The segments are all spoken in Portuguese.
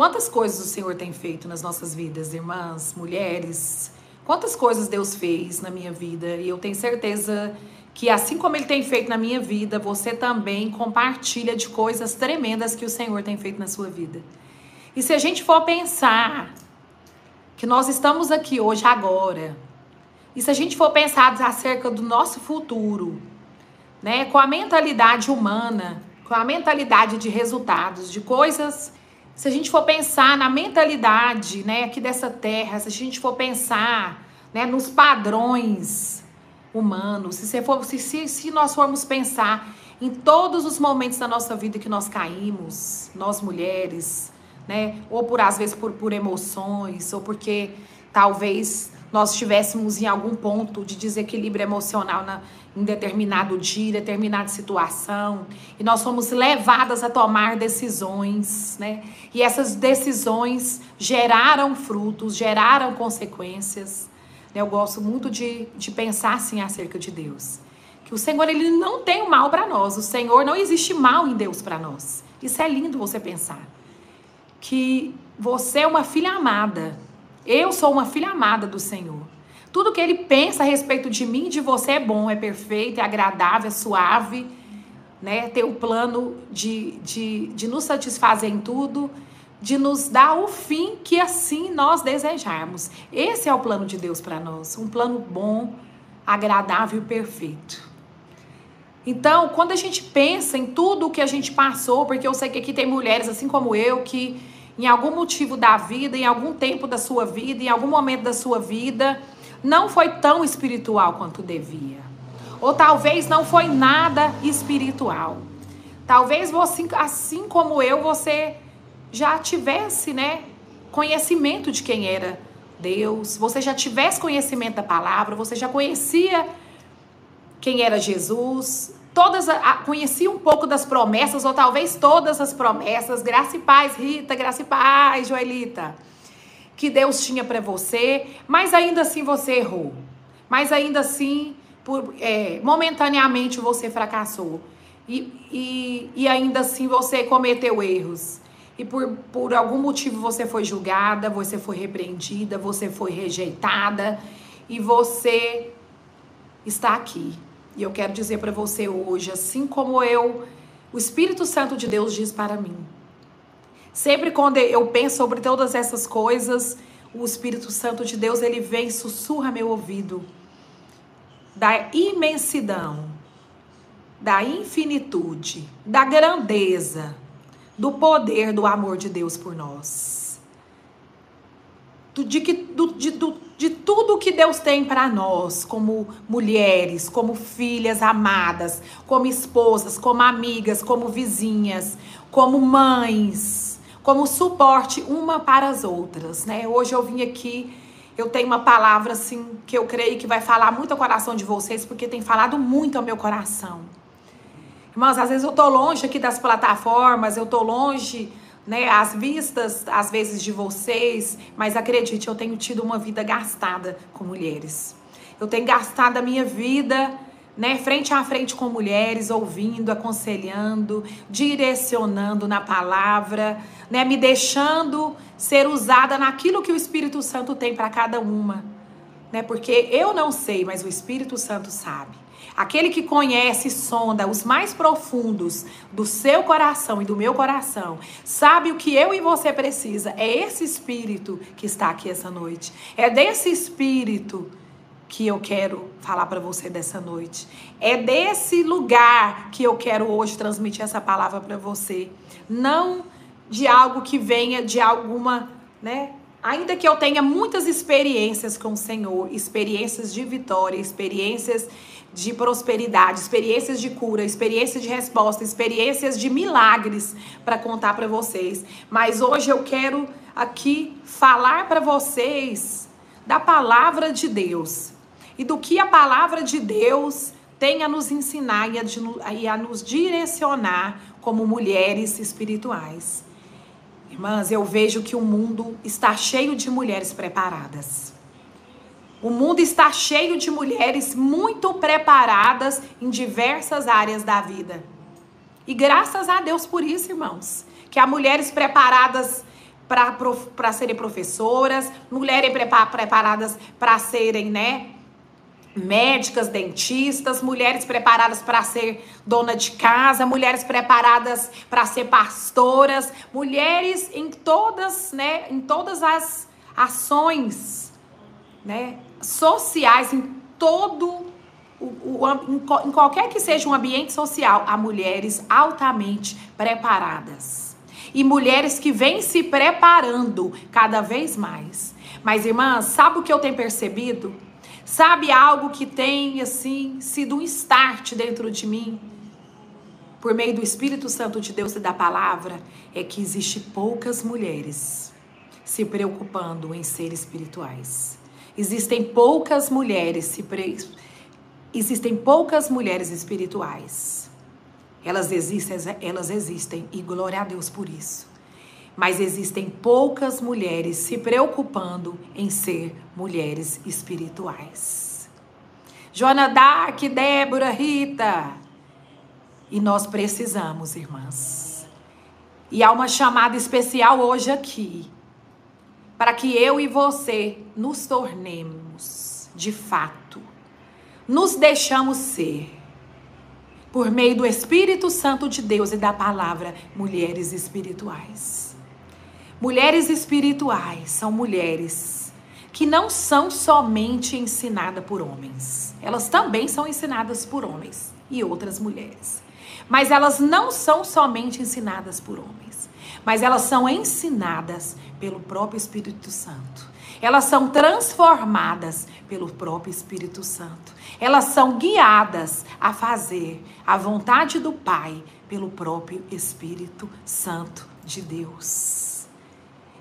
Quantas coisas o Senhor tem feito nas nossas vidas, irmãs, mulheres? Quantas coisas Deus fez na minha vida? E eu tenho certeza que assim como ele tem feito na minha vida, você também compartilha de coisas tremendas que o Senhor tem feito na sua vida. E se a gente for pensar que nós estamos aqui hoje agora, e se a gente for pensar acerca do nosso futuro, né, com a mentalidade humana, com a mentalidade de resultados, de coisas se a gente for pensar na mentalidade, né, aqui dessa terra, se a gente for pensar, né, nos padrões humanos, se, for, se, se, se nós formos pensar em todos os momentos da nossa vida que nós caímos, nós mulheres, né, ou por às vezes por, por emoções, ou porque talvez nós estivéssemos em algum ponto de desequilíbrio emocional na, em determinado dia, determinada situação, e nós fomos levadas a tomar decisões, né? E essas decisões geraram frutos, geraram consequências. Né? Eu gosto muito de, de pensar assim acerca de Deus. Que o Senhor, ele não tem o mal para nós. O Senhor, não existe mal em Deus para nós. Isso é lindo você pensar. Que você é uma filha amada. Eu sou uma filha amada do Senhor. Tudo que ele pensa a respeito de mim e de você é bom, é perfeito, é agradável, é suave, né? Ter o plano de, de, de nos satisfazer em tudo, de nos dar o fim que assim nós desejarmos. Esse é o plano de Deus para nós, um plano bom, agradável e perfeito. Então, quando a gente pensa em tudo o que a gente passou, porque eu sei que aqui tem mulheres assim como eu que em algum motivo da vida, em algum tempo da sua vida, em algum momento da sua vida, não foi tão espiritual quanto devia. Ou talvez não foi nada espiritual. Talvez você, assim como eu, você já tivesse, né, conhecimento de quem era Deus, você já tivesse conhecimento da palavra, você já conhecia quem era Jesus, todas conhecia um pouco das promessas ou talvez todas as promessas, graça e paz, Rita, graça e paz, Joelita que Deus tinha para você, mas ainda assim você errou. Mas ainda assim, por, é, momentaneamente você fracassou. E, e, e ainda assim você cometeu erros. E por, por algum motivo você foi julgada, você foi repreendida, você foi rejeitada. E você está aqui. E eu quero dizer para você hoje, assim como eu, o Espírito Santo de Deus diz para mim: Sempre quando eu penso sobre todas essas coisas, o Espírito Santo de Deus, ele vem e sussurra meu ouvido da imensidão, da infinitude, da grandeza, do poder do amor de Deus por nós. De, que, do, de, do, de tudo que Deus tem para nós, como mulheres, como filhas amadas, como esposas, como amigas, como vizinhas, como mães como suporte uma para as outras, né? Hoje eu vim aqui, eu tenho uma palavra assim que eu creio que vai falar muito ao coração de vocês, porque tem falado muito ao meu coração. Irmãos, às vezes eu tô longe aqui das plataformas, eu tô longe, né, às vistas às vezes de vocês, mas acredite, eu tenho tido uma vida gastada com mulheres. Eu tenho gastado a minha vida né, frente a frente com mulheres, ouvindo, aconselhando, direcionando na palavra, né, me deixando ser usada naquilo que o Espírito Santo tem para cada uma, né? Porque eu não sei, mas o Espírito Santo sabe. Aquele que conhece e sonda os mais profundos do seu coração e do meu coração, sabe o que eu e você precisa. É esse espírito que está aqui essa noite. É desse espírito que eu quero falar para você dessa noite. É desse lugar que eu quero hoje transmitir essa palavra para você. Não de algo que venha de alguma, né? Ainda que eu tenha muitas experiências com o Senhor, experiências de vitória, experiências de prosperidade, experiências de cura, experiências de resposta, experiências de milagres para contar para vocês. Mas hoje eu quero aqui falar para vocês da palavra de Deus e do que a palavra de Deus tem a nos ensinar e a, e a nos direcionar como mulheres espirituais. Irmãs, eu vejo que o mundo está cheio de mulheres preparadas. O mundo está cheio de mulheres muito preparadas em diversas áreas da vida. E graças a Deus por isso, irmãos, que há mulheres preparadas para serem professoras, mulheres preparadas para serem, né? Médicas, dentistas, mulheres preparadas para ser dona de casa, mulheres preparadas para ser pastoras, mulheres em todas, né, em todas as ações, né, sociais em todo o, o em, em qualquer que seja um ambiente social, há mulheres altamente preparadas. E mulheres que vêm se preparando cada vez mais. Mas, irmãs, sabe o que eu tenho percebido? Sabe algo que tem assim sido um start dentro de mim? Por meio do Espírito Santo de Deus e da palavra, é que existe poucas mulheres se preocupando em ser espirituais. Existem poucas mulheres se pre... existem poucas mulheres espirituais. Elas existem, elas existem e glória a Deus por isso mas existem poucas mulheres se preocupando em ser mulheres espirituais. Joana Dark, Débora, Rita. E nós precisamos, irmãs. E há uma chamada especial hoje aqui, para que eu e você nos tornemos, de fato, nos deixamos ser, por meio do Espírito Santo de Deus e da palavra, mulheres espirituais. Mulheres espirituais são mulheres que não são somente ensinadas por homens. Elas também são ensinadas por homens e outras mulheres. Mas elas não são somente ensinadas por homens, mas elas são ensinadas pelo próprio Espírito Santo. Elas são transformadas pelo próprio Espírito Santo. Elas são guiadas a fazer a vontade do Pai pelo próprio Espírito Santo de Deus.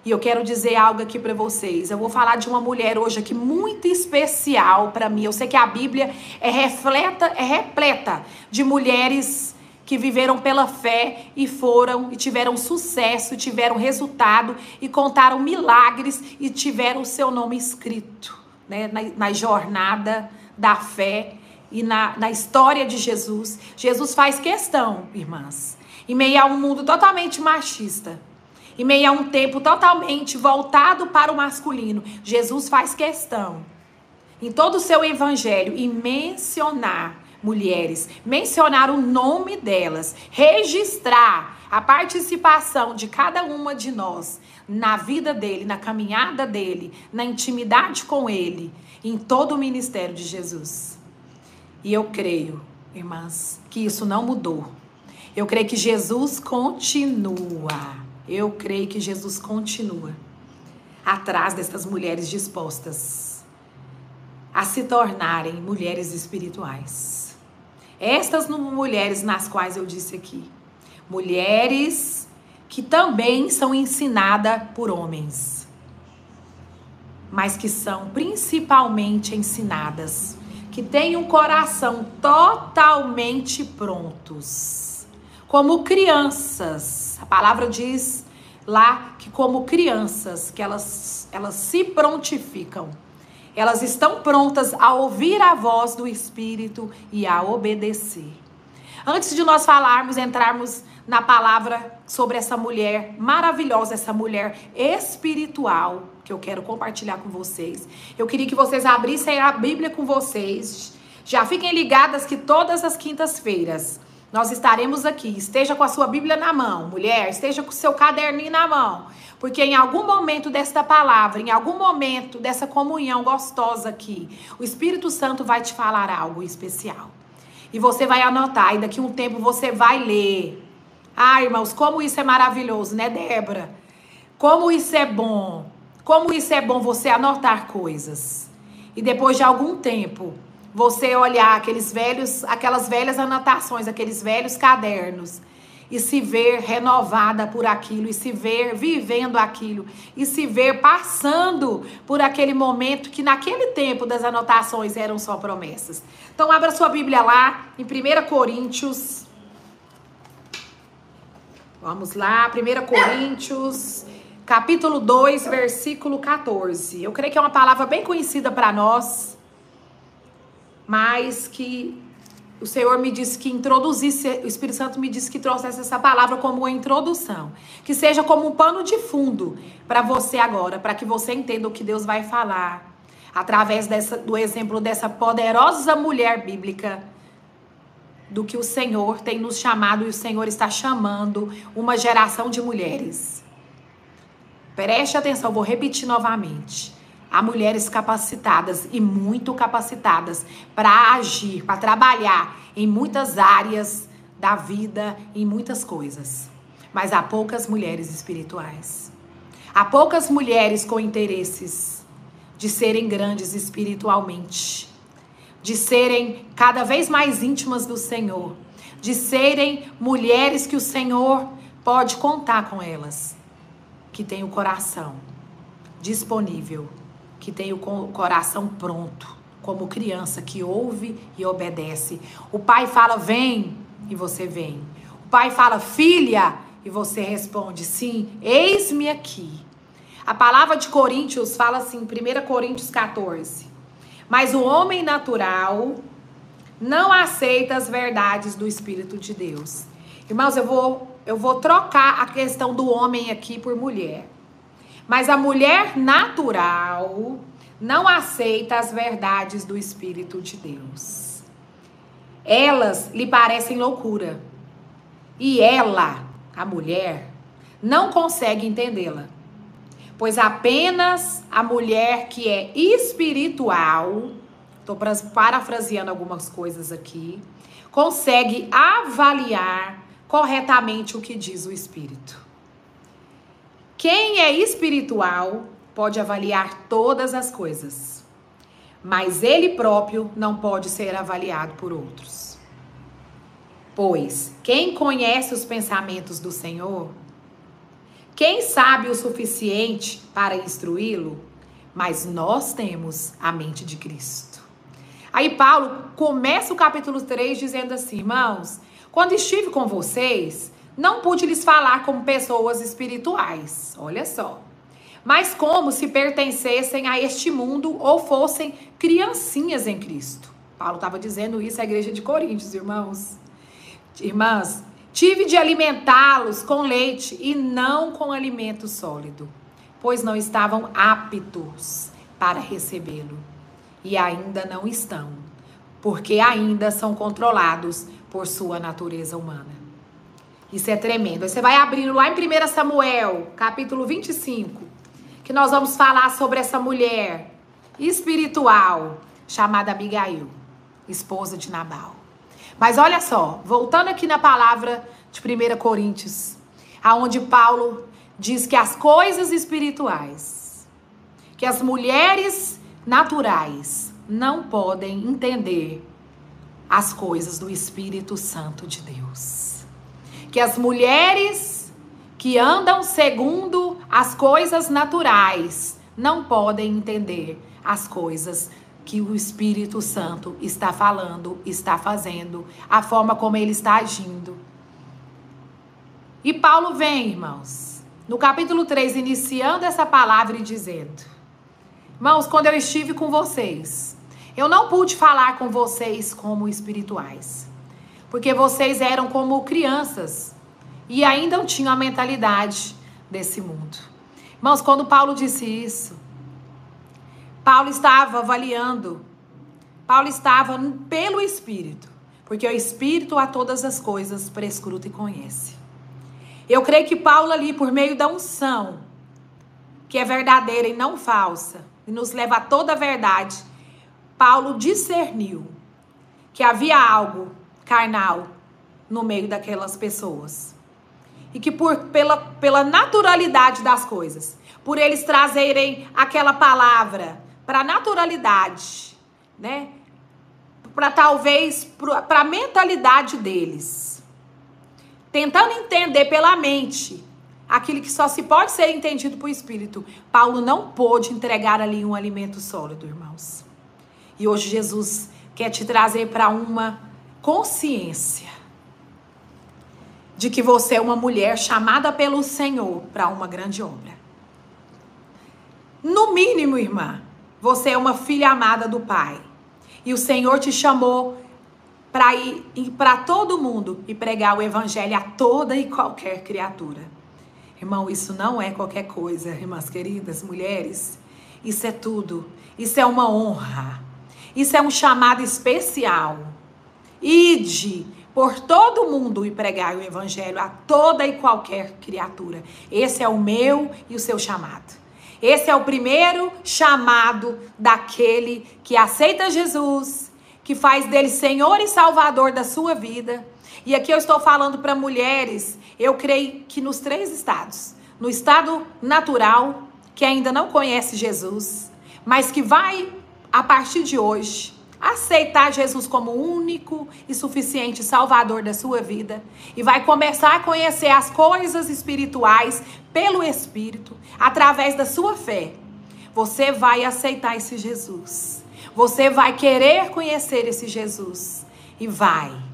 E eu quero dizer algo aqui para vocês. Eu vou falar de uma mulher hoje aqui muito especial para mim. Eu sei que a Bíblia é refleta, é repleta de mulheres que viveram pela fé e foram e tiveram sucesso, tiveram resultado e contaram milagres e tiveram o seu nome escrito, né, na, na jornada da fé e na, na história de Jesus. Jesus faz questão, irmãs, em meio a um mundo totalmente machista em meio a um tempo totalmente voltado para o masculino, Jesus faz questão, em todo o seu evangelho, e mencionar mulheres, mencionar o nome delas, registrar a participação de cada uma de nós na vida dele, na caminhada dele, na intimidade com ele, em todo o ministério de Jesus. E eu creio, irmãs, que isso não mudou. Eu creio que Jesus continua eu creio que Jesus continua atrás dessas mulheres dispostas a se tornarem mulheres espirituais. Estas mulheres nas quais eu disse aqui, mulheres que também são ensinadas por homens, mas que são principalmente ensinadas, que têm um coração totalmente prontos, como crianças a palavra diz lá que como crianças, que elas, elas se prontificam. Elas estão prontas a ouvir a voz do Espírito e a obedecer. Antes de nós falarmos, entrarmos na palavra sobre essa mulher maravilhosa, essa mulher espiritual que eu quero compartilhar com vocês. Eu queria que vocês abrissem a Bíblia com vocês. Já fiquem ligadas que todas as quintas-feiras nós estaremos aqui. Esteja com a sua Bíblia na mão, mulher, esteja com o seu caderninho na mão. Porque em algum momento desta palavra, em algum momento dessa comunhão gostosa aqui, o Espírito Santo vai te falar algo especial. E você vai anotar, e daqui a um tempo você vai ler. Ah, irmãos, como isso é maravilhoso, né, Débora? Como isso é bom. Como isso é bom você anotar coisas. E depois de algum tempo, você olhar aqueles velhos, aquelas velhas anotações, aqueles velhos cadernos e se ver renovada por aquilo e se ver vivendo aquilo e se ver passando por aquele momento que naquele tempo das anotações eram só promessas. Então abra sua Bíblia lá em 1 Coríntios. Vamos lá, 1 Coríntios, capítulo 2, versículo 14. Eu creio que é uma palavra bem conhecida para nós mas que o Senhor me disse que introduzisse, o Espírito Santo me disse que trouxesse essa palavra como uma introdução, que seja como um pano de fundo para você agora, para que você entenda o que Deus vai falar através dessa, do exemplo dessa poderosa mulher bíblica, do que o Senhor tem nos chamado e o Senhor está chamando uma geração de mulheres. Preste atenção, vou repetir novamente. Há mulheres capacitadas e muito capacitadas para agir, para trabalhar em muitas áreas da vida, em muitas coisas. Mas há poucas mulheres espirituais. Há poucas mulheres com interesses de serem grandes espiritualmente, de serem cada vez mais íntimas do Senhor, de serem mulheres que o Senhor pode contar com elas, que têm o coração disponível que tem o coração pronto, como criança que ouve e obedece. O pai fala, vem, e você vem. O pai fala, filha, e você responde, sim, eis-me aqui. A palavra de Coríntios fala assim, 1 Coríntios 14. Mas o homem natural não aceita as verdades do Espírito de Deus. Irmãos, eu vou, eu vou trocar a questão do homem aqui por mulher. Mas a mulher natural não aceita as verdades do Espírito de Deus. Elas lhe parecem loucura. E ela, a mulher, não consegue entendê-la. Pois apenas a mulher que é espiritual, estou parafraseando algumas coisas aqui, consegue avaliar corretamente o que diz o Espírito. Quem é espiritual pode avaliar todas as coisas, mas ele próprio não pode ser avaliado por outros. Pois quem conhece os pensamentos do Senhor, quem sabe o suficiente para instruí-lo, mas nós temos a mente de Cristo. Aí Paulo começa o capítulo 3 dizendo assim: irmãos, quando estive com vocês, não pude lhes falar como pessoas espirituais, olha só, mas como se pertencessem a este mundo ou fossem criancinhas em Cristo. Paulo estava dizendo isso à igreja de Coríntios, irmãos. Irmãs, tive de alimentá-los com leite e não com alimento sólido, pois não estavam aptos para recebê-lo e ainda não estão, porque ainda são controlados por sua natureza humana. Isso é tremendo. Aí você vai abrindo lá em 1 Samuel, capítulo 25, que nós vamos falar sobre essa mulher espiritual chamada Abigail, esposa de Nabal. Mas olha só, voltando aqui na palavra de 1 Coríntios, aonde Paulo diz que as coisas espirituais, que as mulheres naturais não podem entender as coisas do Espírito Santo de Deus que as mulheres que andam segundo as coisas naturais não podem entender as coisas que o Espírito Santo está falando, está fazendo, a forma como ele está agindo. E Paulo vem, irmãos, no capítulo 3, iniciando essa palavra e dizendo: Irmãos, quando eu estive com vocês, eu não pude falar com vocês como espirituais porque vocês eram como crianças e ainda não tinham a mentalidade desse mundo. Irmãos, quando Paulo disse isso, Paulo estava avaliando, Paulo estava pelo Espírito, porque o Espírito a todas as coisas prescruta e conhece. Eu creio que Paulo ali, por meio da unção, que é verdadeira e não falsa, e nos leva a toda a verdade, Paulo discerniu que havia algo carnal no meio daquelas pessoas. E que por, pela, pela naturalidade das coisas, por eles trazerem aquela palavra para naturalidade, né? Para talvez para a mentalidade deles. Tentando entender pela mente aquilo que só se pode ser entendido por espírito. Paulo não pôde entregar ali um alimento sólido, irmãos. E hoje Jesus quer te trazer para uma consciência de que você é uma mulher chamada pelo Senhor para uma grande obra. No mínimo, irmã, você é uma filha amada do Pai. E o Senhor te chamou para ir, para todo mundo e pregar o evangelho a toda e qualquer criatura. Irmão, isso não é qualquer coisa, irmãs queridas, mulheres. Isso é tudo. Isso é uma honra. Isso é um chamado especial. Ide por todo mundo e pregar o evangelho a toda e qualquer criatura. Esse é o meu e o seu chamado. Esse é o primeiro chamado daquele que aceita Jesus, que faz dele Senhor e Salvador da sua vida. E aqui eu estou falando para mulheres, eu creio que nos três estados: no estado natural, que ainda não conhece Jesus, mas que vai, a partir de hoje, aceitar Jesus como único e suficiente Salvador da sua vida e vai começar a conhecer as coisas espirituais pelo Espírito, através da sua fé. Você vai aceitar esse Jesus. Você vai querer conhecer esse Jesus e vai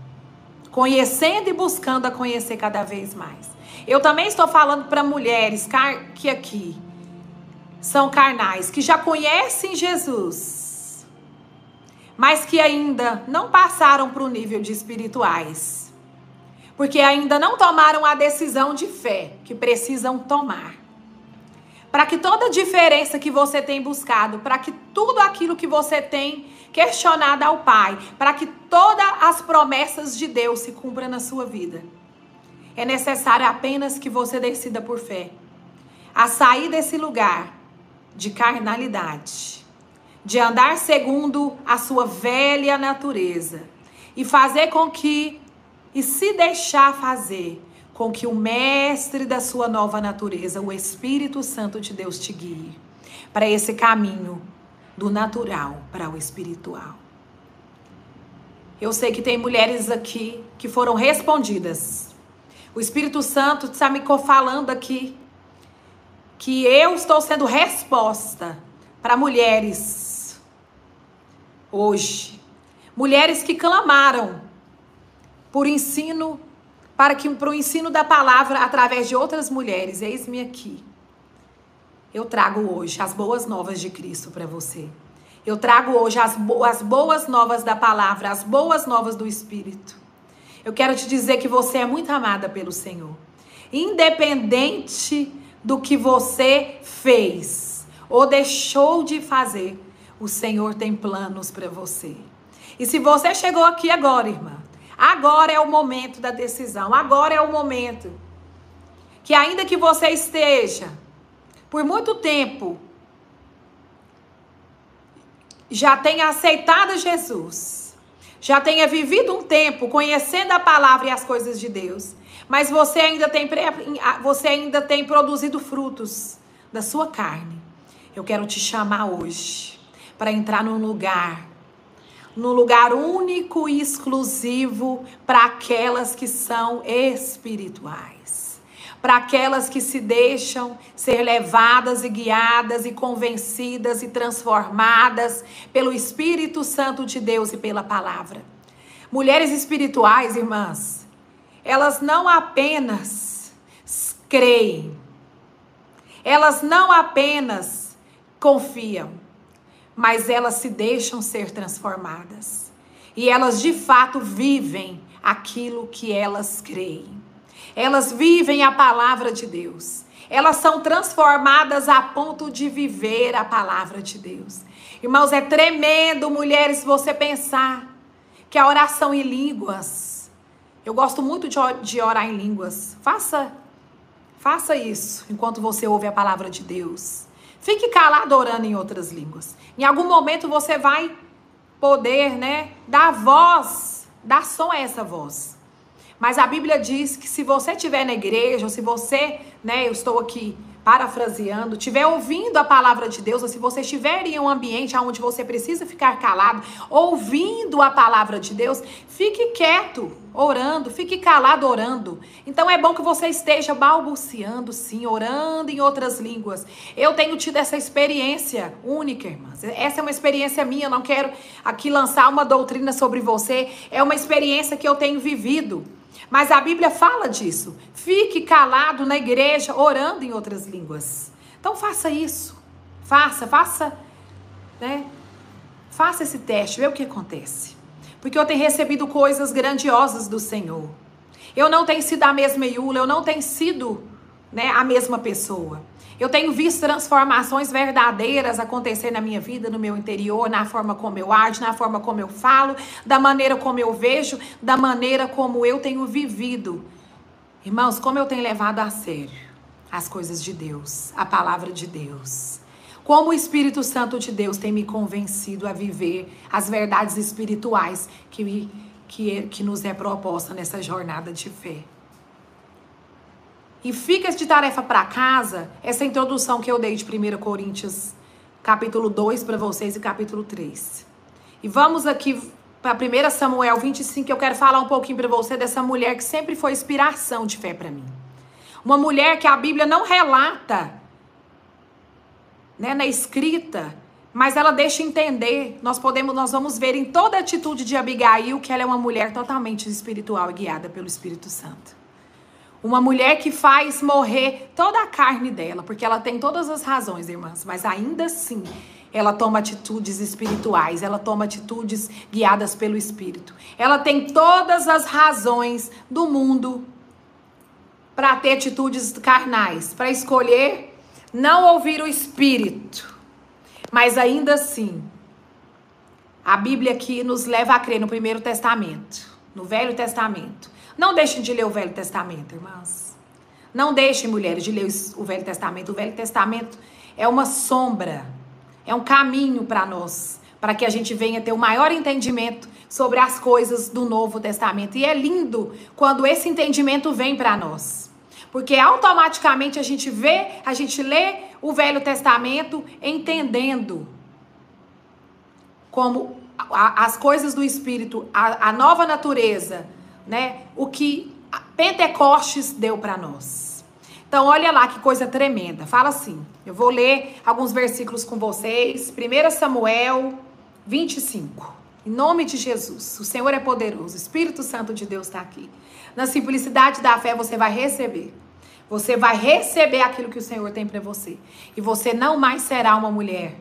conhecendo e buscando a conhecer cada vez mais. Eu também estou falando para mulheres que aqui são carnais, que já conhecem Jesus, mas que ainda não passaram para o nível de espirituais, porque ainda não tomaram a decisão de fé que precisam tomar. Para que toda diferença que você tem buscado, para que tudo aquilo que você tem questionado ao Pai, para que todas as promessas de Deus se cumpram na sua vida, é necessário apenas que você decida por fé. A sair desse lugar de carnalidade, de andar segundo a sua velha natureza e fazer com que e se deixar fazer com que o mestre da sua nova natureza, o Espírito Santo de Deus te guie para esse caminho do natural para o espiritual. Eu sei que tem mulheres aqui que foram respondidas. O Espírito Santo está me falando aqui que eu estou sendo resposta para mulheres hoje. Mulheres que clamaram por ensino, para que para o ensino da palavra através de outras mulheres. Eis-me aqui. Eu trago hoje as boas novas de Cristo para você. Eu trago hoje as, as boas novas da palavra, as boas novas do Espírito. Eu quero te dizer que você é muito amada pelo Senhor. Independente do que você fez ou deixou de fazer, o Senhor tem planos para você. E se você chegou aqui agora, irmã, agora é o momento da decisão, agora é o momento que ainda que você esteja por muito tempo já tenha aceitado Jesus, já tenha vivido um tempo conhecendo a palavra e as coisas de Deus, mas você ainda tem, você ainda tem produzido frutos da sua carne. Eu quero te chamar hoje para entrar num lugar, num lugar único e exclusivo para aquelas que são espirituais, para aquelas que se deixam ser levadas e guiadas e convencidas e transformadas pelo Espírito Santo de Deus e pela palavra. Mulheres espirituais, irmãs, elas não apenas creem, elas não apenas confiam, mas elas se deixam ser transformadas. E elas de fato vivem aquilo que elas creem. Elas vivem a palavra de Deus. Elas são transformadas a ponto de viver a palavra de Deus. Irmãos, é tremendo, mulheres, você pensar que a oração em línguas eu gosto muito de orar em línguas. Faça, faça isso enquanto você ouve a palavra de Deus. Fique calado orando em outras línguas. Em algum momento você vai poder, né, dar voz, dar som a essa voz. Mas a Bíblia diz que se você estiver na igreja, ou se você, né, eu estou aqui parafraseando, estiver ouvindo a palavra de Deus, ou se você estiver em um ambiente onde você precisa ficar calado, ouvindo a palavra de Deus, fique quieto, orando, fique calado orando. Então é bom que você esteja balbuciando, sim, orando em outras línguas. Eu tenho tido essa experiência única, irmãs. Essa é uma experiência minha, eu não quero aqui lançar uma doutrina sobre você, é uma experiência que eu tenho vivido. Mas a Bíblia fala disso. Fique calado na igreja, orando em outras línguas. Então faça isso. Faça, faça, né? Faça esse teste, vê o que acontece. porque eu tenho recebido coisas grandiosas do Senhor. Eu não tenho sido a mesma Iula, eu não tenho sido né, a mesma pessoa. Eu tenho visto transformações verdadeiras acontecer na minha vida, no meu interior, na forma como eu ajo, na forma como eu falo, da maneira como eu vejo, da maneira como eu tenho vivido. Irmãos, como eu tenho levado a sério as coisas de Deus, a palavra de Deus. Como o Espírito Santo de Deus tem me convencido a viver as verdades espirituais que, que, que nos é proposta nessa jornada de fé. E fica de tarefa para casa essa introdução que eu dei de 1 Coríntios, capítulo 2 para vocês e capítulo 3. E vamos aqui para 1 Samuel 25, que eu quero falar um pouquinho para você dessa mulher que sempre foi inspiração de fé para mim. Uma mulher que a Bíblia não relata né, na escrita, mas ela deixa entender, nós podemos, nós vamos ver em toda a atitude de Abigail que ela é uma mulher totalmente espiritual e guiada pelo Espírito Santo. Uma mulher que faz morrer toda a carne dela, porque ela tem todas as razões, irmãs, mas ainda assim ela toma atitudes espirituais, ela toma atitudes guiadas pelo Espírito. Ela tem todas as razões do mundo para ter atitudes carnais, para escolher não ouvir o Espírito. Mas ainda assim, a Bíblia aqui nos leva a crer no Primeiro Testamento, no Velho Testamento. Não deixem de ler o Velho Testamento, irmãs. Não deixem, mulheres, de ler o Velho Testamento. O Velho Testamento é uma sombra, é um caminho para nós, para que a gente venha ter o maior entendimento sobre as coisas do Novo Testamento. E é lindo quando esse entendimento vem para nós. Porque automaticamente a gente vê, a gente lê o Velho Testamento entendendo como as coisas do Espírito, a, a nova natureza, né? O que Pentecostes deu para nós. Então, olha lá que coisa tremenda. Fala assim. Eu vou ler alguns versículos com vocês. 1 Samuel 25. Em nome de Jesus. O Senhor é poderoso. O Espírito Santo de Deus está aqui. Na simplicidade da fé, você vai receber. Você vai receber aquilo que o Senhor tem para você. E você não mais será uma mulher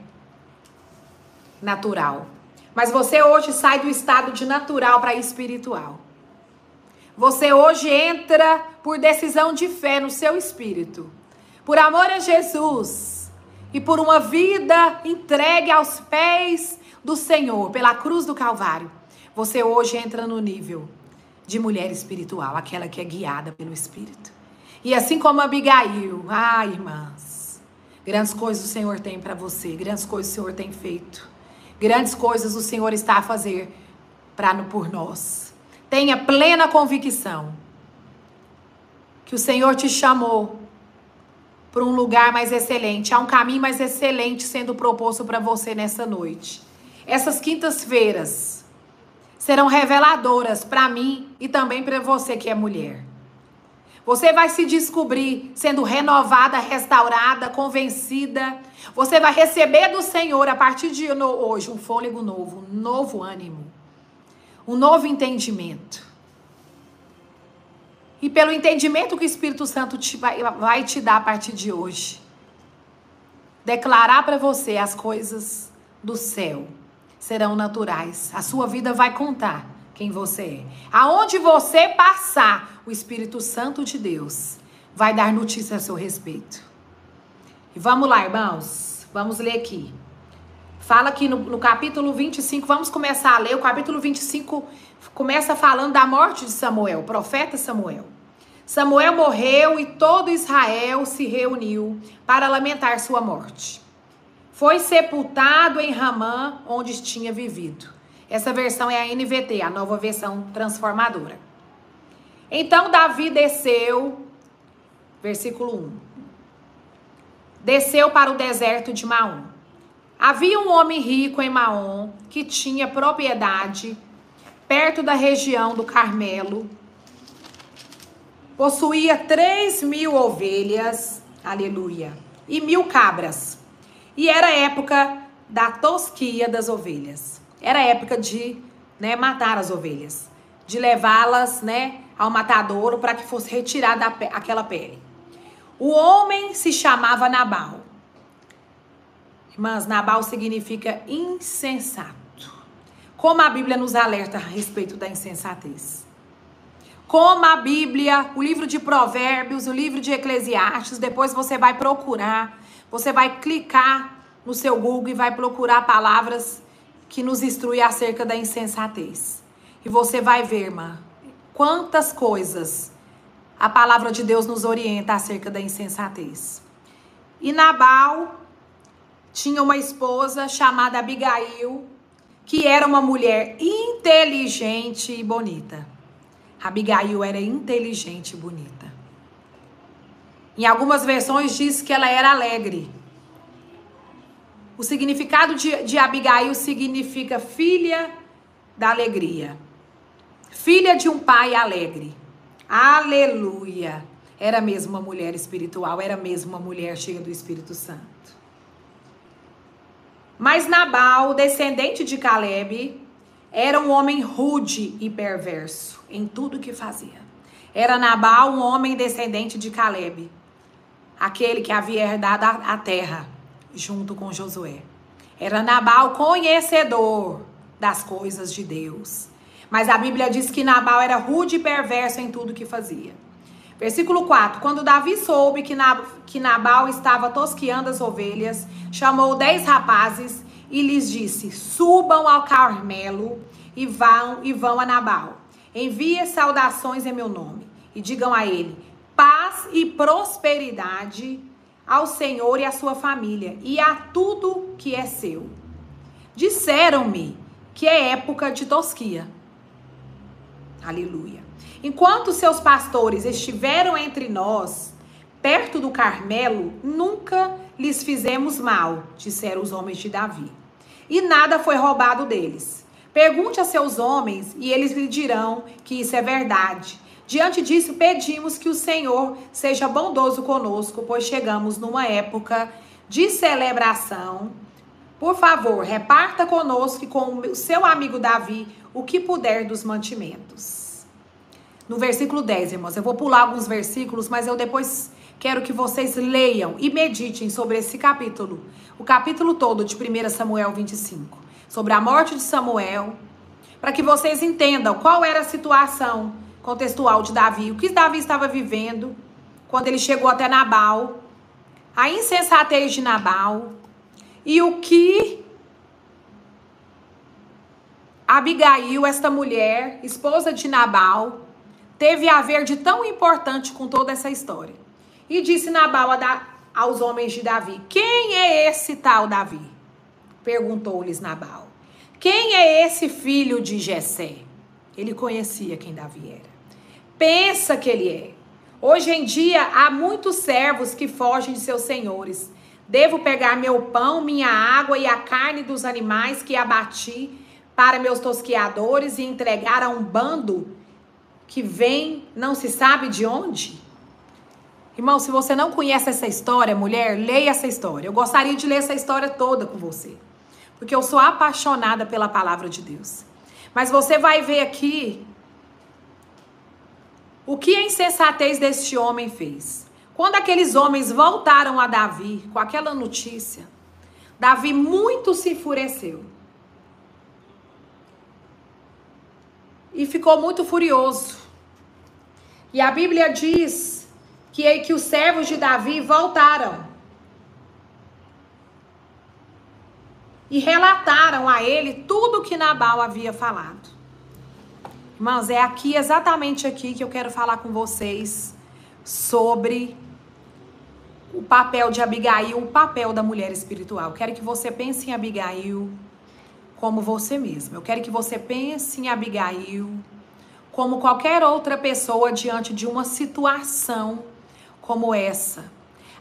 natural. Mas você hoje sai do estado de natural para espiritual. Você hoje entra por decisão de fé no seu espírito. Por amor a Jesus e por uma vida entregue aos pés do Senhor, pela cruz do Calvário. Você hoje entra no nível de mulher espiritual, aquela que é guiada pelo Espírito. E assim como Abigail, ah, irmãs, grandes coisas o Senhor tem para você, grandes coisas o Senhor tem feito, grandes coisas o Senhor está a fazer para por nós. Tenha plena convicção que o Senhor te chamou para um lugar mais excelente, há um caminho mais excelente sendo proposto para você nessa noite. Essas quintas-feiras serão reveladoras para mim e também para você que é mulher. Você vai se descobrir sendo renovada, restaurada, convencida. Você vai receber do Senhor a partir de hoje um fôlego novo, um novo ânimo um novo entendimento. E pelo entendimento que o Espírito Santo te vai, vai te dar a partir de hoje, declarar para você as coisas do céu serão naturais. A sua vida vai contar quem você é. Aonde você passar, o Espírito Santo de Deus vai dar notícia a seu respeito. E vamos lá, irmãos. Vamos ler aqui. Fala aqui no, no, capítulo 25, vamos começar a ler. O capítulo 25 começa falando da morte de Samuel, o profeta Samuel. Samuel morreu e todo Israel se reuniu para lamentar sua morte. Foi sepultado em Ramã, onde tinha vivido. Essa versão é a NVT, a nova versão transformadora. Então Davi desceu, versículo 1. Desceu para o deserto de Maom Havia um homem rico em Maom que tinha propriedade perto da região do Carmelo. Possuía três mil ovelhas, aleluia, e mil cabras. E era época da tosquia das ovelhas. Era época de né, matar as ovelhas, de levá-las né, ao matadouro para que fosse retirada aquela pele. O homem se chamava Nabal. Irmãs, Nabal significa insensato. como a Bíblia nos alerta a respeito da insensatez. Como a Bíblia, o livro de Provérbios, o livro de Eclesiastes, depois você vai procurar, você vai clicar no seu Google e vai procurar palavras que nos instrui acerca da insensatez. E você vai ver, irmã, quantas coisas a palavra de Deus nos orienta acerca da insensatez. E Nabal tinha uma esposa chamada Abigail, que era uma mulher inteligente e bonita. Abigail era inteligente e bonita. Em algumas versões diz que ela era alegre. O significado de, de Abigail significa filha da alegria. Filha de um pai alegre. Aleluia. Era mesmo uma mulher espiritual, era mesmo uma mulher cheia do Espírito Santo. Mas Nabal, descendente de Caleb, era um homem rude e perverso em tudo que fazia. Era Nabal um homem descendente de Caleb, aquele que havia herdado a terra junto com Josué. Era Nabal conhecedor das coisas de Deus. Mas a Bíblia diz que Nabal era rude e perverso em tudo que fazia. Versículo 4: Quando Davi soube que, que Nabal estava tosqueando as ovelhas, chamou dez rapazes e lhes disse: Subam ao Carmelo e vão, e vão a Nabal. Envie saudações em meu nome e digam a ele: paz e prosperidade ao Senhor e à sua família e a tudo que é seu. Disseram-me que é época de tosquia. Aleluia. Enquanto seus pastores estiveram entre nós, perto do Carmelo, nunca lhes fizemos mal, disseram os homens de Davi. E nada foi roubado deles. Pergunte a seus homens e eles lhe dirão que isso é verdade. Diante disso, pedimos que o Senhor seja bondoso conosco, pois chegamos numa época de celebração. Por favor, reparta conosco e com o seu amigo Davi o que puder dos mantimentos. No versículo 10, irmãos, eu vou pular alguns versículos, mas eu depois quero que vocês leiam e meditem sobre esse capítulo, o capítulo todo de 1 Samuel 25, sobre a morte de Samuel, para que vocês entendam qual era a situação contextual de Davi, o que Davi estava vivendo quando ele chegou até Nabal, a insensatez de Nabal e o que Abigail, esta mulher, esposa de Nabal, teve a ver de tão importante com toda essa história. E disse Nabal a da, aos homens de Davi: Quem é esse tal Davi? Perguntou-lhes Nabal. Quem é esse filho de Jessé? Ele conhecia quem Davi era. Pensa que ele é. Hoje em dia há muitos servos que fogem de seus senhores. Devo pegar meu pão, minha água e a carne dos animais que abati para meus tosquiadores e entregar a um bando que vem, não se sabe de onde? Irmão, se você não conhece essa história, mulher, leia essa história. Eu gostaria de ler essa história toda com você, porque eu sou apaixonada pela palavra de Deus. Mas você vai ver aqui o que a insensatez deste homem fez. Quando aqueles homens voltaram a Davi com aquela notícia, Davi muito se enfureceu. E ficou muito furioso. E a Bíblia diz que, que os servos de Davi voltaram e relataram a ele tudo que Nabal havia falado. Irmãos, é aqui, exatamente aqui, que eu quero falar com vocês sobre o papel de Abigail, o papel da mulher espiritual. Quero que você pense em Abigail como você mesma. Eu quero que você pense em Abigail como qualquer outra pessoa diante de uma situação como essa.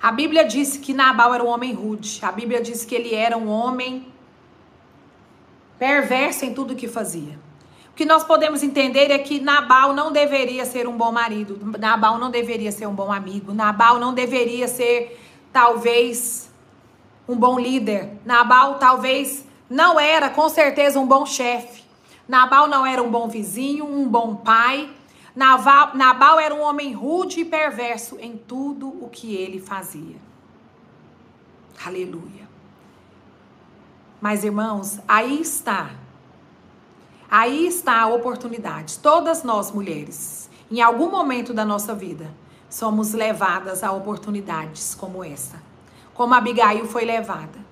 A Bíblia disse que Nabal era um homem rude. A Bíblia disse que ele era um homem perverso em tudo que fazia. O que nós podemos entender é que Nabal não deveria ser um bom marido, Nabal não deveria ser um bom amigo, Nabal não deveria ser, talvez, um bom líder, Nabal talvez não era, com certeza, um bom chefe. Nabal não era um bom vizinho, um bom pai. Nabal, Nabal era um homem rude e perverso em tudo o que ele fazia. Aleluia. Mas, irmãos, aí está Aí está a oportunidade. Todas nós, mulheres, em algum momento da nossa vida, somos levadas a oportunidades como essa. Como Abigail foi levada.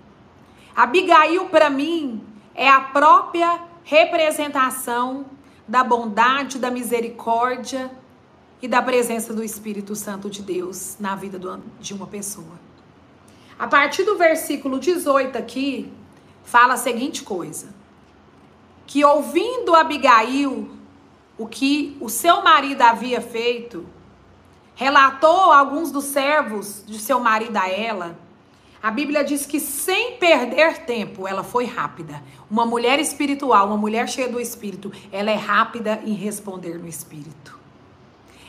Abigail, para mim, é a própria representação da bondade, da misericórdia e da presença do Espírito Santo de Deus na vida de uma pessoa. A partir do versículo 18 aqui, fala a seguinte coisa: que ouvindo Abigail o que o seu marido havia feito, relatou alguns dos servos de seu marido a ela. A Bíblia diz que sem perder tempo, ela foi rápida. Uma mulher espiritual, uma mulher cheia do espírito, ela é rápida em responder no espírito.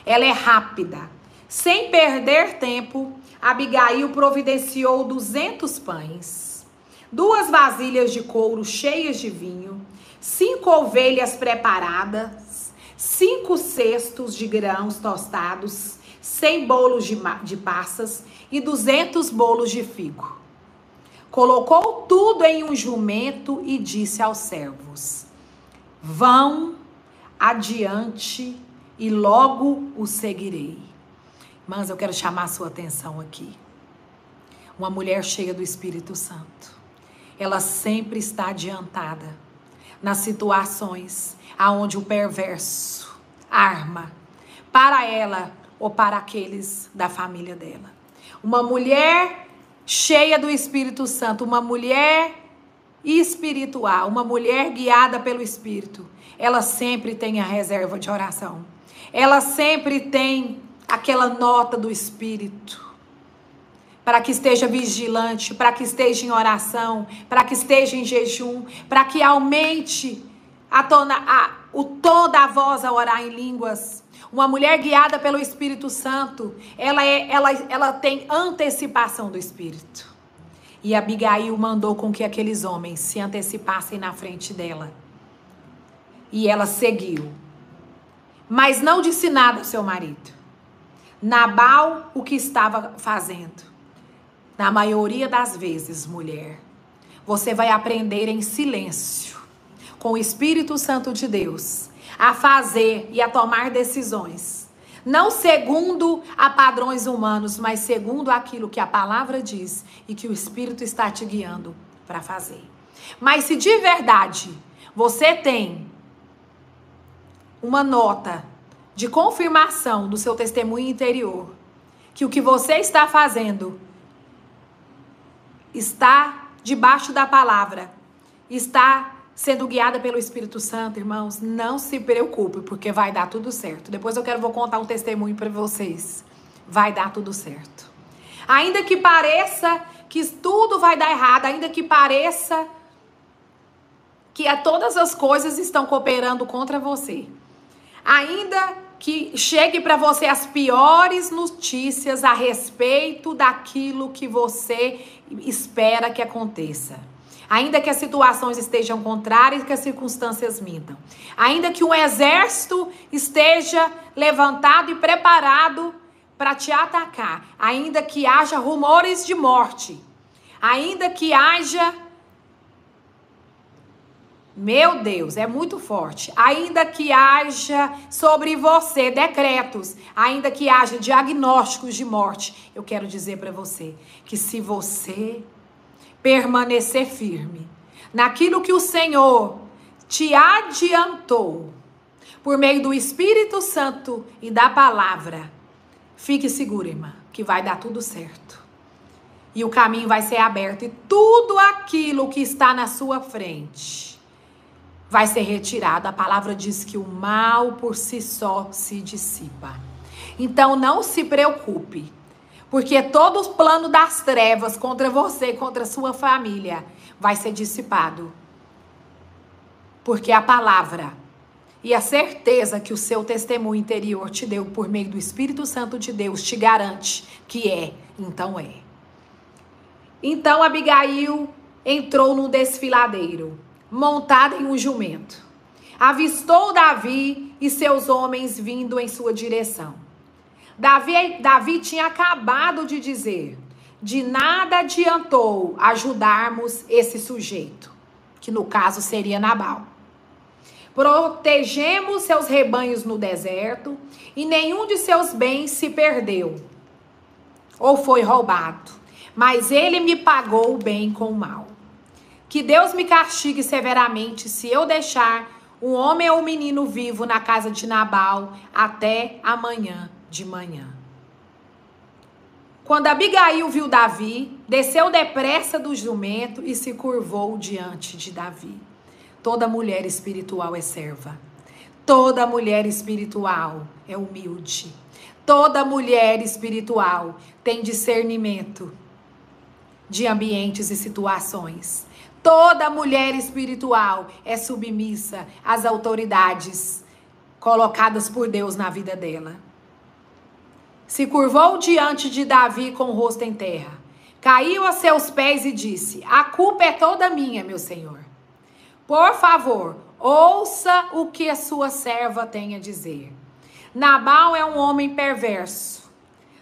Ela é rápida. Sem perder tempo, Abigail providenciou 200 pães, duas vasilhas de couro cheias de vinho, cinco ovelhas preparadas, cinco cestos de grãos tostados, 100 bolos de, de passas e 200 bolos de figo. Colocou tudo em um jumento e disse aos servos: Vão adiante e logo o seguirei. Mas eu quero chamar a sua atenção aqui. Uma mulher cheia do Espírito Santo. Ela sempre está adiantada nas situações aonde o perverso arma para ela ou para aqueles da família dela. Uma mulher cheia do Espírito Santo, uma mulher espiritual, uma mulher guiada pelo Espírito, ela sempre tem a reserva de oração. Ela sempre tem aquela nota do Espírito. Para que esteja vigilante, para que esteja em oração, para que esteja em jejum, para que aumente a tona, a, o tom da voz a orar em línguas uma mulher guiada pelo Espírito Santo, ela, é, ela, ela tem antecipação do Espírito. E Abigail mandou com que aqueles homens se antecipassem na frente dela. E ela seguiu. Mas não disse nada ao seu marido. Nabal, o que estava fazendo? Na maioria das vezes, mulher, você vai aprender em silêncio, com o Espírito Santo de Deus, a fazer e a tomar decisões. Não segundo a padrões humanos, mas segundo aquilo que a palavra diz e que o Espírito está te guiando para fazer. Mas se de verdade você tem uma nota de confirmação do seu testemunho interior, que o que você está fazendo está debaixo da palavra, está sendo guiada pelo Espírito Santo, irmãos, não se preocupe, porque vai dar tudo certo. Depois eu quero vou contar um testemunho para vocês. Vai dar tudo certo. Ainda que pareça que tudo vai dar errado, ainda que pareça que a todas as coisas estão cooperando contra você. Ainda que chegue para você as piores notícias a respeito daquilo que você espera que aconteça. Ainda que as situações estejam contrárias, que as circunstâncias mintam. Ainda que um exército esteja levantado e preparado para te atacar. Ainda que haja rumores de morte. Ainda que haja meu Deus, é muito forte. Ainda que haja sobre você decretos, ainda que haja diagnósticos de morte, eu quero dizer para você que se você permanecer firme naquilo que o Senhor te adiantou por meio do Espírito Santo e da palavra. Fique seguro, irmã, que vai dar tudo certo. E o caminho vai ser aberto e tudo aquilo que está na sua frente vai ser retirado. A palavra diz que o mal por si só se dissipa. Então não se preocupe porque todo o plano das trevas contra você, contra sua família, vai ser dissipado. Porque a palavra e a certeza que o seu testemunho interior te deu por meio do Espírito Santo de Deus te garante que é, então é. Então Abigail entrou num desfiladeiro, montada em um jumento. Avistou Davi e seus homens vindo em sua direção. Davi, Davi tinha acabado de dizer: de nada adiantou ajudarmos esse sujeito, que no caso seria Nabal. Protegemos seus rebanhos no deserto, e nenhum de seus bens se perdeu ou foi roubado. Mas ele me pagou o bem com o mal. Que Deus me castigue severamente se eu deixar um homem ou um menino vivo na casa de Nabal até amanhã de manhã. Quando Abigail viu Davi, desceu depressa do jumento e se curvou diante de Davi. Toda mulher espiritual é serva. Toda mulher espiritual é humilde. Toda mulher espiritual tem discernimento de ambientes e situações. Toda mulher espiritual é submissa às autoridades colocadas por Deus na vida dela. Se curvou diante de Davi com o rosto em terra, caiu a seus pés e disse: A culpa é toda minha, meu senhor. Por favor, ouça o que a sua serva tem a dizer. Nabal é um homem perverso.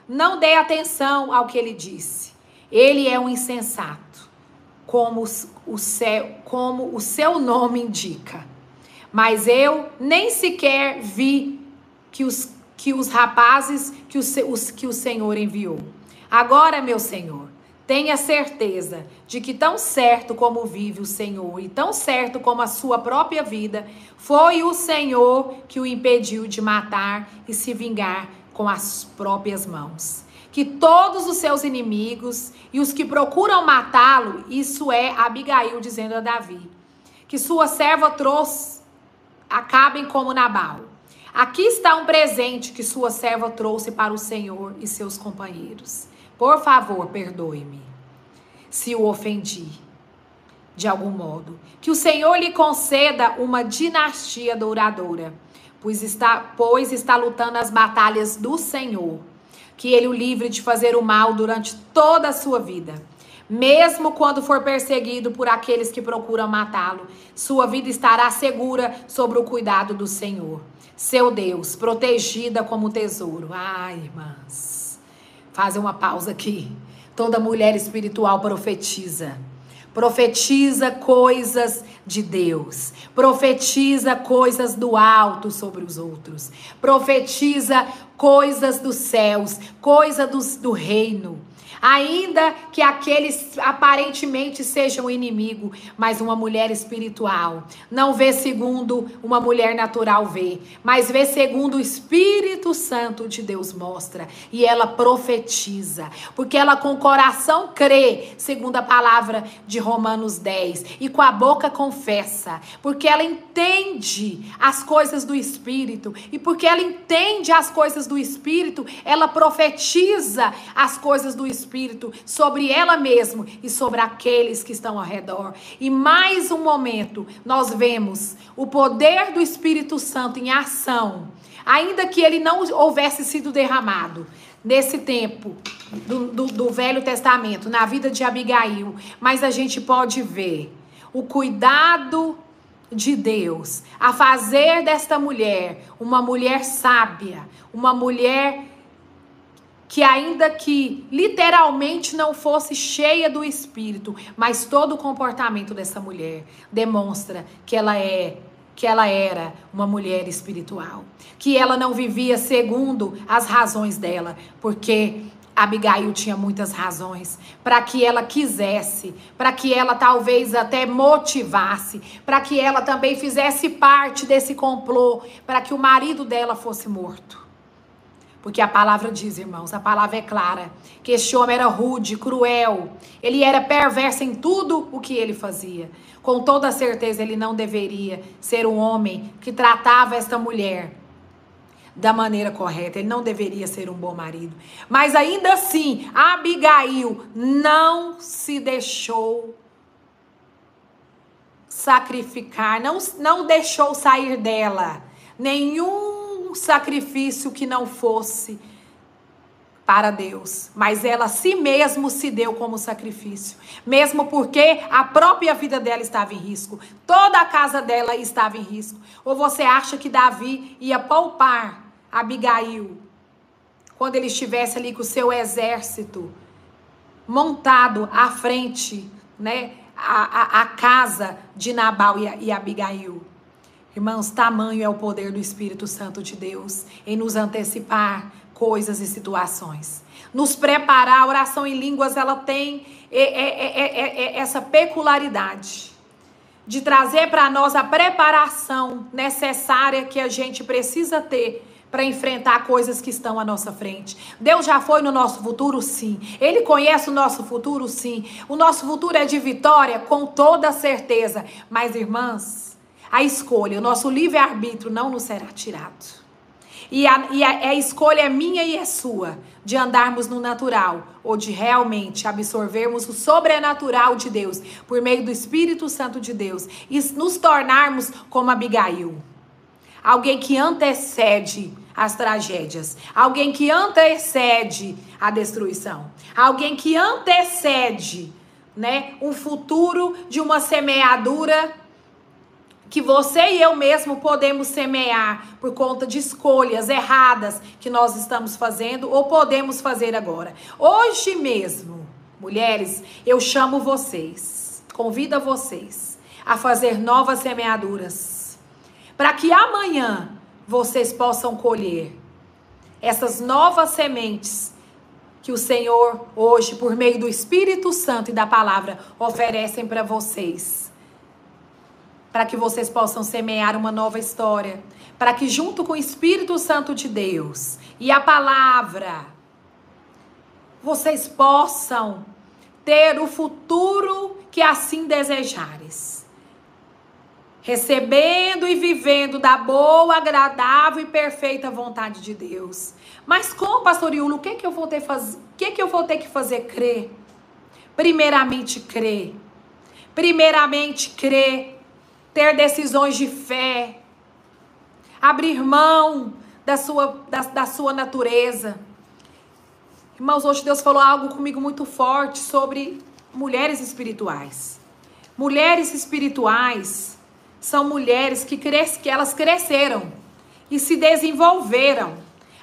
Não dê atenção ao que ele disse. Ele é um insensato como o, seu, como o seu nome indica. Mas eu nem sequer vi que os, que os rapazes que o, os, que o Senhor enviou. Agora, meu Senhor, tenha certeza de que tão certo como vive o Senhor e tão certo como a sua própria vida, foi o Senhor que o impediu de matar e se vingar com as próprias mãos que todos os seus inimigos e os que procuram matá-lo, isso é Abigail dizendo a Davi, que sua serva trouxe, acabem como Nabal. Aqui está um presente que sua serva trouxe para o Senhor e seus companheiros. Por favor, perdoe-me se o ofendi de algum modo. Que o Senhor lhe conceda uma dinastia douradora, pois está, pois está lutando as batalhas do Senhor que ele o livre de fazer o mal durante toda a sua vida. Mesmo quando for perseguido por aqueles que procuram matá-lo, sua vida estará segura sobre o cuidado do Senhor, seu Deus, protegida como tesouro. Ai, irmãs, fazem uma pausa aqui. Toda mulher espiritual profetiza. Profetiza coisas de Deus. Profetiza coisas do alto sobre os outros. Profetiza coisas dos céus, coisa do reino. Ainda que aqueles aparentemente sejam inimigo, mas uma mulher espiritual não vê segundo uma mulher natural vê, mas vê segundo o Espírito Santo de Deus mostra. E ela profetiza, porque ela com o coração crê, segundo a palavra de Romanos 10, e com a boca confessa, porque ela entende as coisas do Espírito, e porque ela entende as coisas do Espírito, ela profetiza as coisas do Espírito Espírito sobre ela mesma e sobre aqueles que estão ao redor. E mais um momento, nós vemos o poder do Espírito Santo em ação, ainda que ele não houvesse sido derramado nesse tempo do, do, do Velho Testamento, na vida de Abigail, mas a gente pode ver o cuidado de Deus a fazer desta mulher uma mulher sábia, uma mulher que ainda que literalmente não fosse cheia do espírito, mas todo o comportamento dessa mulher demonstra que ela é que ela era uma mulher espiritual, que ela não vivia segundo as razões dela, porque Abigail tinha muitas razões para que ela quisesse, para que ela talvez até motivasse, para que ela também fizesse parte desse complô, para que o marido dela fosse morto. Porque a palavra diz, irmãos, a palavra é clara, que este homem era rude, cruel, ele era perverso em tudo o que ele fazia. Com toda certeza, ele não deveria ser um homem que tratava esta mulher da maneira correta, ele não deveria ser um bom marido. Mas ainda assim, Abigail não se deixou sacrificar, não, não deixou sair dela nenhum sacrifício que não fosse para Deus, mas ela si mesmo se deu como sacrifício, mesmo porque a própria vida dela estava em risco, toda a casa dela estava em risco. Ou você acha que Davi ia poupar Abigail quando ele estivesse ali com o seu exército montado à frente, né, a, a, a casa de Nabal e, e Abigail? Irmãos, tamanho é o poder do Espírito Santo de Deus em nos antecipar coisas e situações. Nos preparar, a oração em línguas, ela tem é, é, é, essa peculiaridade de trazer para nós a preparação necessária que a gente precisa ter para enfrentar coisas que estão à nossa frente. Deus já foi no nosso futuro, sim. Ele conhece o nosso futuro, sim. O nosso futuro é de vitória, com toda certeza. Mas, irmãs, a escolha, o nosso livre-arbítrio não nos será tirado. E, a, e a, a escolha é minha e é sua de andarmos no natural ou de realmente absorvermos o sobrenatural de Deus por meio do Espírito Santo de Deus e nos tornarmos como Abigail. Alguém que antecede as tragédias, alguém que antecede a destruição, alguém que antecede, né, um futuro de uma semeadura que você e eu mesmo podemos semear por conta de escolhas erradas que nós estamos fazendo ou podemos fazer agora. Hoje mesmo, mulheres, eu chamo vocês, convido vocês a fazer novas semeaduras, para que amanhã vocês possam colher essas novas sementes que o Senhor hoje, por meio do Espírito Santo e da palavra, oferecem para vocês para que vocês possam semear uma nova história, para que junto com o Espírito Santo de Deus e a palavra vocês possam ter o futuro que assim desejares. Recebendo e vivendo da boa, agradável e perfeita vontade de Deus. Mas como, pastor Iulo, o que, que eu vou ter faz... que, que eu vou ter que fazer crer? Primeiramente crer. Primeiramente crer ter decisões de fé, abrir mão da sua, da, da sua natureza. Irmãos, hoje Deus falou algo comigo muito forte sobre mulheres espirituais. Mulheres espirituais são mulheres que, cres, que elas cresceram e se desenvolveram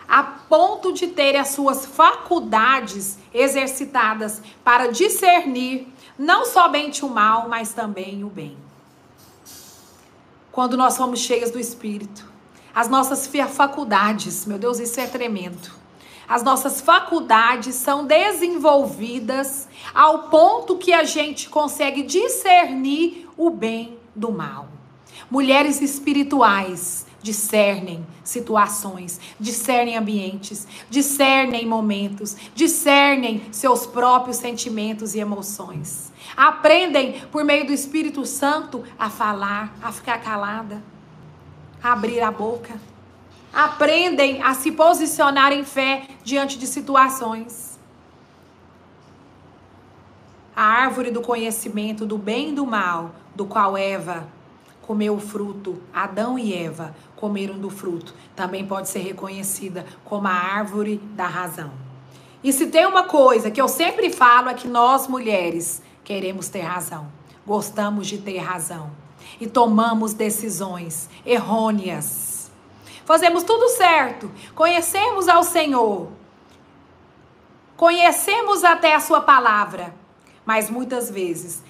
a ponto de terem as suas faculdades exercitadas para discernir não somente o mal, mas também o bem quando nós somos cheias do Espírito. As nossas faculdades, meu Deus, isso é tremendo. As nossas faculdades são desenvolvidas ao ponto que a gente consegue discernir o bem do mal. Mulheres espirituais discernem situações, discernem ambientes, discernem momentos, discernem seus próprios sentimentos e emoções aprendem por meio do Espírito Santo a falar, a ficar calada, a abrir a boca. Aprendem a se posicionar em fé diante de situações. A árvore do conhecimento do bem e do mal, do qual Eva comeu o fruto, Adão e Eva comeram do fruto, também pode ser reconhecida como a árvore da razão. E se tem uma coisa que eu sempre falo é que nós mulheres queremos ter razão, gostamos de ter razão. E tomamos decisões errôneas. Fazemos tudo certo, conhecemos ao Senhor, conhecemos até a Sua palavra, mas muitas vezes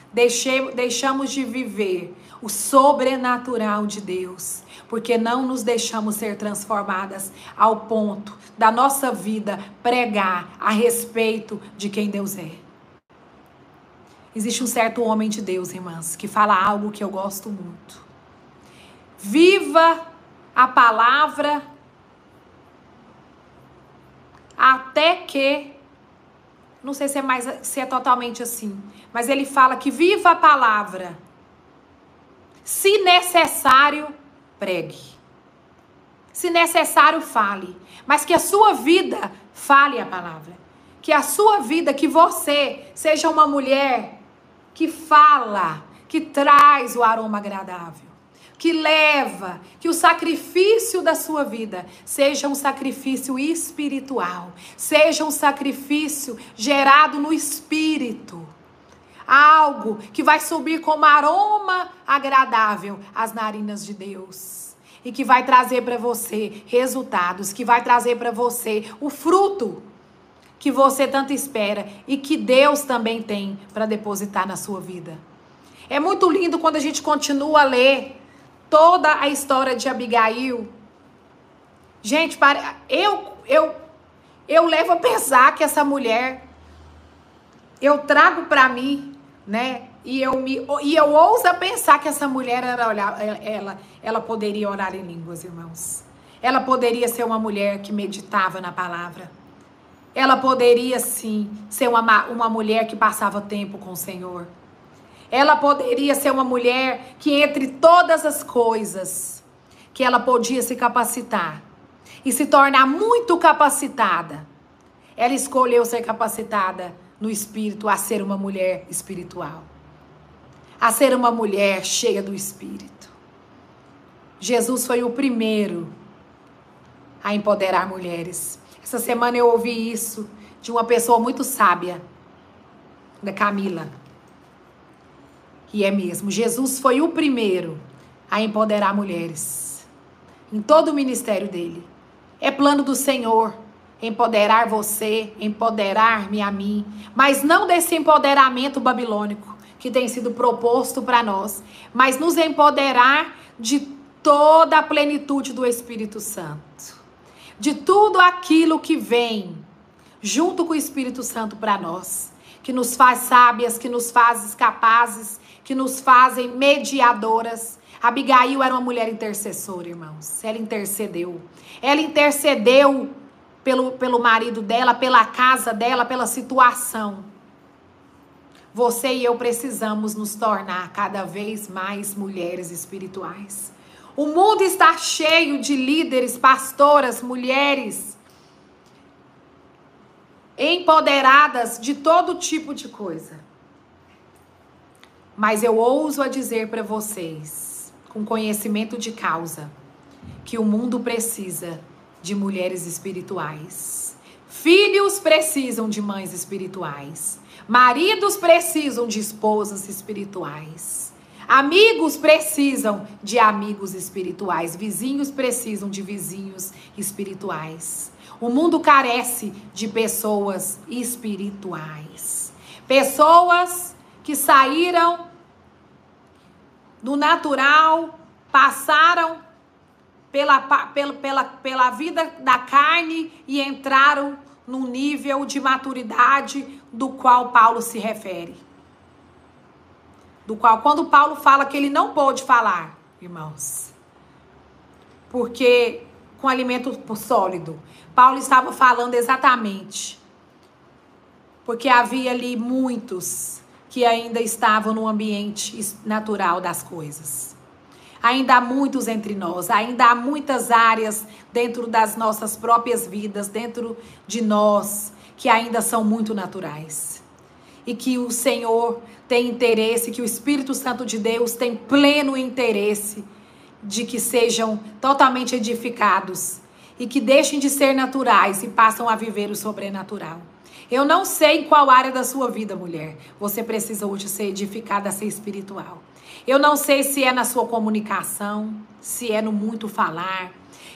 deixamos de viver o sobrenatural de Deus, porque não nos deixamos ser transformadas ao ponto da nossa vida pregar a respeito de quem Deus é. Existe um certo homem de Deus, irmãs, que fala algo que eu gosto muito. Viva a palavra até que não sei se é mais se é totalmente assim, mas ele fala que viva a palavra. Se necessário, pregue. Se necessário, fale, mas que a sua vida fale a palavra. Que a sua vida, que você seja uma mulher que fala, que traz o aroma agradável, que leva, que o sacrifício da sua vida seja um sacrifício espiritual, seja um sacrifício gerado no espírito. Algo que vai subir como aroma agradável às narinas de Deus e que vai trazer para você resultados, que vai trazer para você o fruto que você tanto espera e que Deus também tem para depositar na sua vida. É muito lindo quando a gente continua a ler toda a história de Abigail. Gente, eu, eu, eu levo a pensar que essa mulher, eu trago para mim, né? E eu, me, e eu ouso pensar que essa mulher era ela, ela poderia orar em línguas, irmãos. Ela poderia ser uma mulher que meditava na palavra. Ela poderia sim ser uma, uma mulher que passava tempo com o Senhor. Ela poderia ser uma mulher que, entre todas as coisas, que ela podia se capacitar e se tornar muito capacitada, ela escolheu ser capacitada no espírito a ser uma mulher espiritual, a ser uma mulher cheia do espírito. Jesus foi o primeiro a empoderar mulheres. Essa semana eu ouvi isso de uma pessoa muito sábia, da Camila. E é mesmo, Jesus foi o primeiro a empoderar mulheres em todo o ministério dele. É plano do Senhor empoderar você, empoderar-me a mim, mas não desse empoderamento babilônico que tem sido proposto para nós, mas nos empoderar de toda a plenitude do Espírito Santo, de tudo aquilo que vem junto com o Espírito Santo para nós, que nos faz sábias, que nos faz capazes, que nos fazem mediadoras. Abigail era uma mulher intercessora, irmãos. Ela intercedeu. Ela intercedeu pelo, pelo marido dela, pela casa dela, pela situação. Você e eu precisamos nos tornar cada vez mais mulheres espirituais. O mundo está cheio de líderes, pastoras, mulheres empoderadas de todo tipo de coisa. Mas eu ouso a dizer para vocês, com conhecimento de causa, que o mundo precisa de mulheres espirituais. Filhos precisam de mães espirituais. Maridos precisam de esposas espirituais. Amigos precisam de amigos espirituais. Vizinhos precisam de vizinhos espirituais. O mundo carece de pessoas espirituais. Pessoas que saíram do natural, passaram pela, pela, pela, pela vida da carne e entraram no nível de maturidade do qual Paulo se refere. Do qual, quando Paulo fala que ele não pôde falar, irmãos, porque com alimento sólido, Paulo estava falando exatamente, porque havia ali muitos que ainda estavam no ambiente natural das coisas. Ainda há muitos entre nós, ainda há muitas áreas dentro das nossas próprias vidas, dentro de nós, que ainda são muito naturais. E que o Senhor tem interesse, que o Espírito Santo de Deus tem pleno interesse de que sejam totalmente edificados e que deixem de ser naturais e passam a viver o sobrenatural. Eu não sei em qual área da sua vida, mulher, você precisa hoje ser edificada ser espiritual. Eu não sei se é na sua comunicação, se é no muito falar.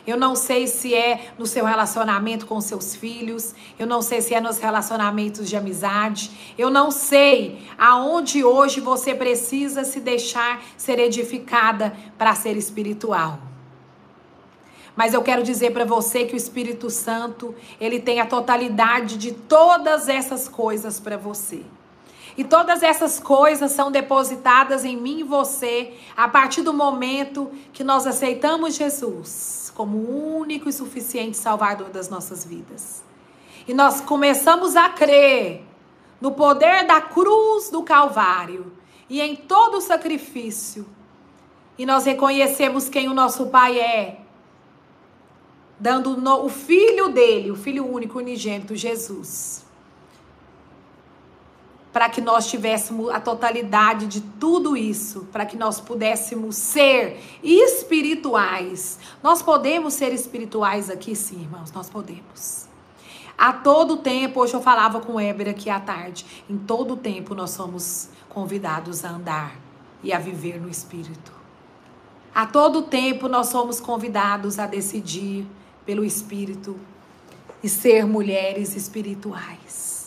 Eu não sei se é no seu relacionamento com seus filhos. Eu não sei se é nos relacionamentos de amizade. Eu não sei aonde hoje você precisa se deixar ser edificada para ser espiritual. Mas eu quero dizer para você que o Espírito Santo, ele tem a totalidade de todas essas coisas para você. E todas essas coisas são depositadas em mim e você a partir do momento que nós aceitamos Jesus como único e suficiente Salvador das nossas vidas. E nós começamos a crer no poder da cruz do Calvário e em todo o sacrifício. E nós reconhecemos quem o nosso Pai é, dando o filho dele, o filho único, unigênito, Jesus para que nós tivéssemos a totalidade de tudo isso, para que nós pudéssemos ser espirituais. Nós podemos ser espirituais aqui, sim, irmãos, nós podemos. A todo tempo, hoje eu falava com o Éber aqui à tarde, em todo tempo nós somos convidados a andar e a viver no espírito. A todo tempo nós somos convidados a decidir pelo espírito e ser mulheres espirituais.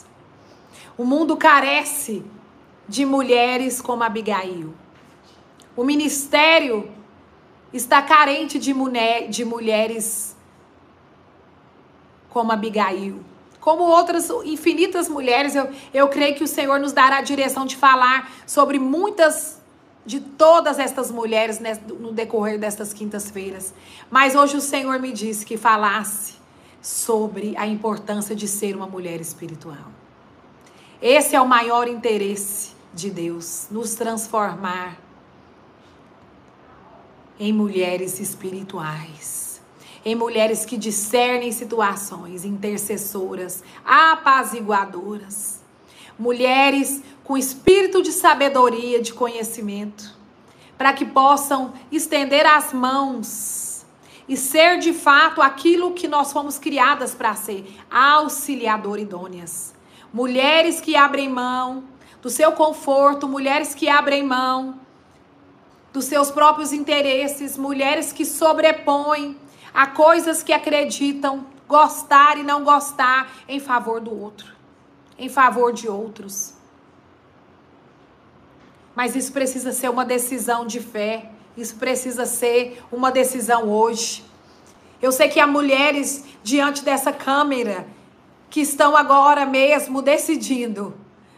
O mundo carece de mulheres como Abigail. O ministério está carente de, mulher, de mulheres como Abigail, como outras infinitas mulheres, eu, eu creio que o Senhor nos dará a direção de falar sobre muitas, de todas estas mulheres no decorrer destas quintas-feiras. Mas hoje o Senhor me disse que falasse sobre a importância de ser uma mulher espiritual. Esse é o maior interesse de Deus, nos transformar em mulheres espirituais, em mulheres que discernem situações, intercessoras, apaziguadoras, mulheres com espírito de sabedoria, de conhecimento, para que possam estender as mãos e ser de fato aquilo que nós fomos criadas para ser, auxiliador idôneas. Mulheres que abrem mão do seu conforto, mulheres que abrem mão dos seus próprios interesses, mulheres que sobrepõem a coisas que acreditam gostar e não gostar em favor do outro, em favor de outros. Mas isso precisa ser uma decisão de fé, isso precisa ser uma decisão hoje. Eu sei que há mulheres diante dessa câmera que estão agora mesmo decidindo,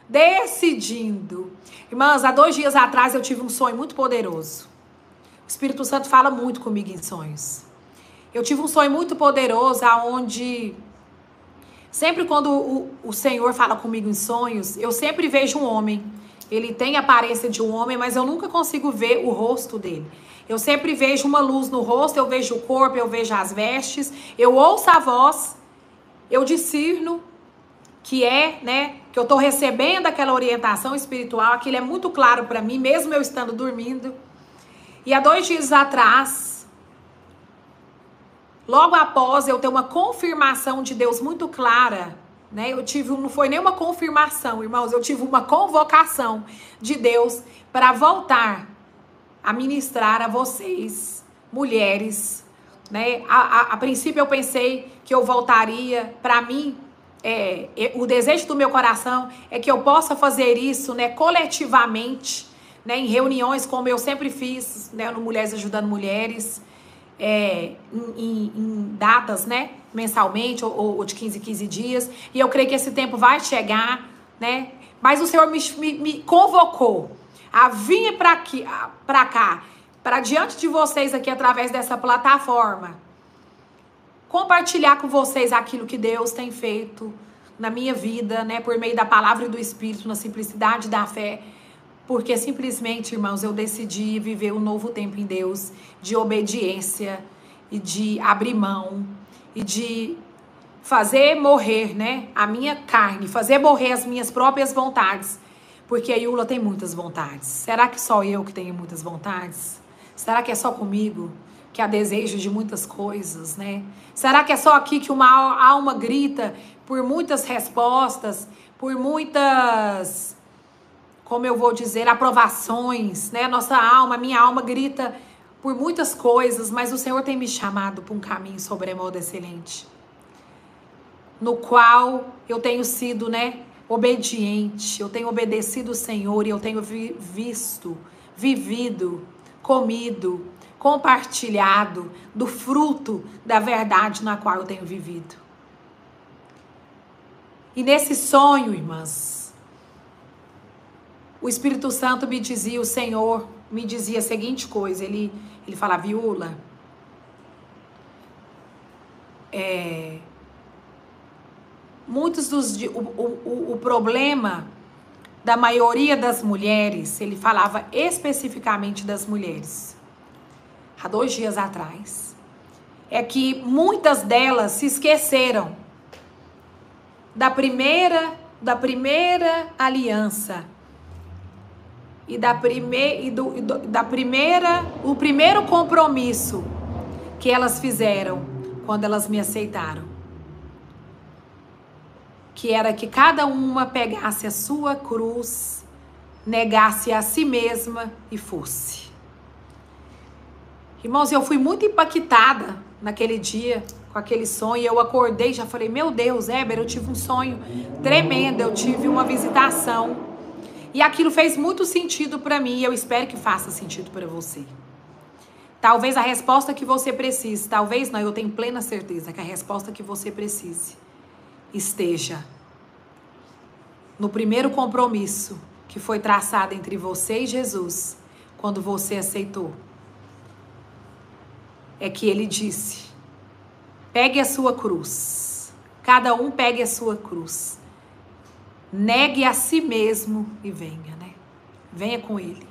decidindo Irmãs, há dois dias atrás eu tive um sonho muito poderoso. O Espírito Santo fala muito comigo em sonhos. Eu tive um sonho muito poderoso, aonde sempre quando o, o Senhor fala comigo em sonhos, eu sempre vejo um homem. Ele tem a aparência de um homem, mas eu nunca consigo ver o rosto dele. Eu sempre vejo uma luz no rosto, eu vejo o corpo, eu vejo as vestes, eu ouço a voz, eu discerno que é, né, que eu estou recebendo aquela orientação espiritual, aquilo é muito claro para mim, mesmo eu estando dormindo. E há dois dias atrás, logo após eu ter uma confirmação de Deus muito clara, né? Eu tive, não foi nem uma confirmação, irmãos, eu tive uma convocação de Deus para voltar a ministrar a vocês, mulheres, né? A, a, a princípio eu pensei que eu voltaria para mim é, o desejo do meu coração é que eu possa fazer isso, né, coletivamente, né, em reuniões como eu sempre fiz, né, no Mulheres Ajudando Mulheres, é, em, em, em, datas, né, mensalmente ou, ou, de 15 em 15 dias. E eu creio que esse tempo vai chegar, né? Mas o Senhor me, me, me convocou a vir para cá, para diante de vocês aqui através dessa plataforma compartilhar com vocês aquilo que Deus tem feito na minha vida, né, por meio da palavra e do Espírito, na simplicidade da fé, porque simplesmente, irmãos, eu decidi viver um novo tempo em Deus, de obediência e de abrir mão e de fazer morrer, né, a minha carne, fazer morrer as minhas próprias vontades, porque a Yula tem muitas vontades. Será que só eu que tenho muitas vontades? Será que é só comigo? que há desejo de muitas coisas, né? Será que é só aqui que uma alma grita por muitas respostas, por muitas, como eu vou dizer, aprovações, né? Nossa alma, minha alma grita por muitas coisas, mas o Senhor tem me chamado para um caminho sobremodo excelente, no qual eu tenho sido, né, obediente, eu tenho obedecido o Senhor e eu tenho vi visto, vivido, comido, compartilhado do fruto da verdade na qual eu tenho vivido. E nesse sonho, irmãs, o Espírito Santo me dizia, o Senhor me dizia a seguinte coisa, ele, ele fala, viúla, é, muitos dos, o, o, o problema da maioria das mulheres, ele falava especificamente das mulheres, há dois dias atrás, é que muitas delas se esqueceram da primeira da primeira aliança e da primeira e do, da primeira o primeiro compromisso que elas fizeram quando elas me aceitaram que era que cada uma pegasse a sua cruz negasse a si mesma e fosse Irmãos, eu fui muito impactada naquele dia com aquele sonho. Eu acordei já falei: Meu Deus, Éber, eu tive um sonho tremendo. Eu tive uma visitação. E aquilo fez muito sentido para mim. E eu espero que faça sentido para você. Talvez a resposta que você precise, talvez não, eu tenho plena certeza que a resposta que você precise esteja no primeiro compromisso que foi traçado entre você e Jesus quando você aceitou. É que ele disse: pegue a sua cruz. Cada um pegue a sua cruz. Negue a si mesmo e venha, né? Venha com ele.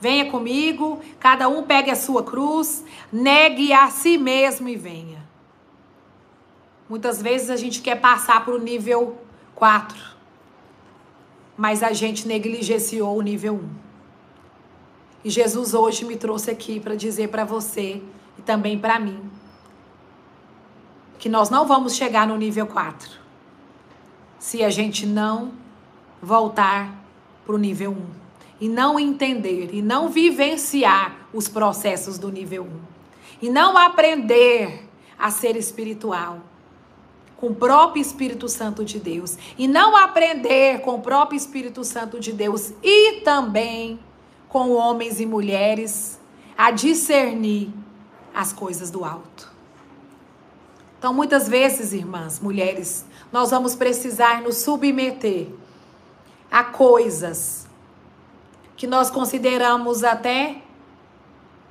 Venha comigo, cada um pegue a sua cruz, negue a si mesmo e venha. Muitas vezes a gente quer passar para o nível 4, mas a gente negligenciou o nível 1. E Jesus hoje me trouxe aqui para dizer para você e também para mim que nós não vamos chegar no nível 4 se a gente não voltar para o nível 1 e não entender e não vivenciar os processos do nível 1 e não aprender a ser espiritual com o próprio Espírito Santo de Deus e não aprender com o próprio Espírito Santo de Deus e também com homens e mulheres a discernir as coisas do alto. Então, muitas vezes, irmãs, mulheres, nós vamos precisar nos submeter a coisas que nós consideramos até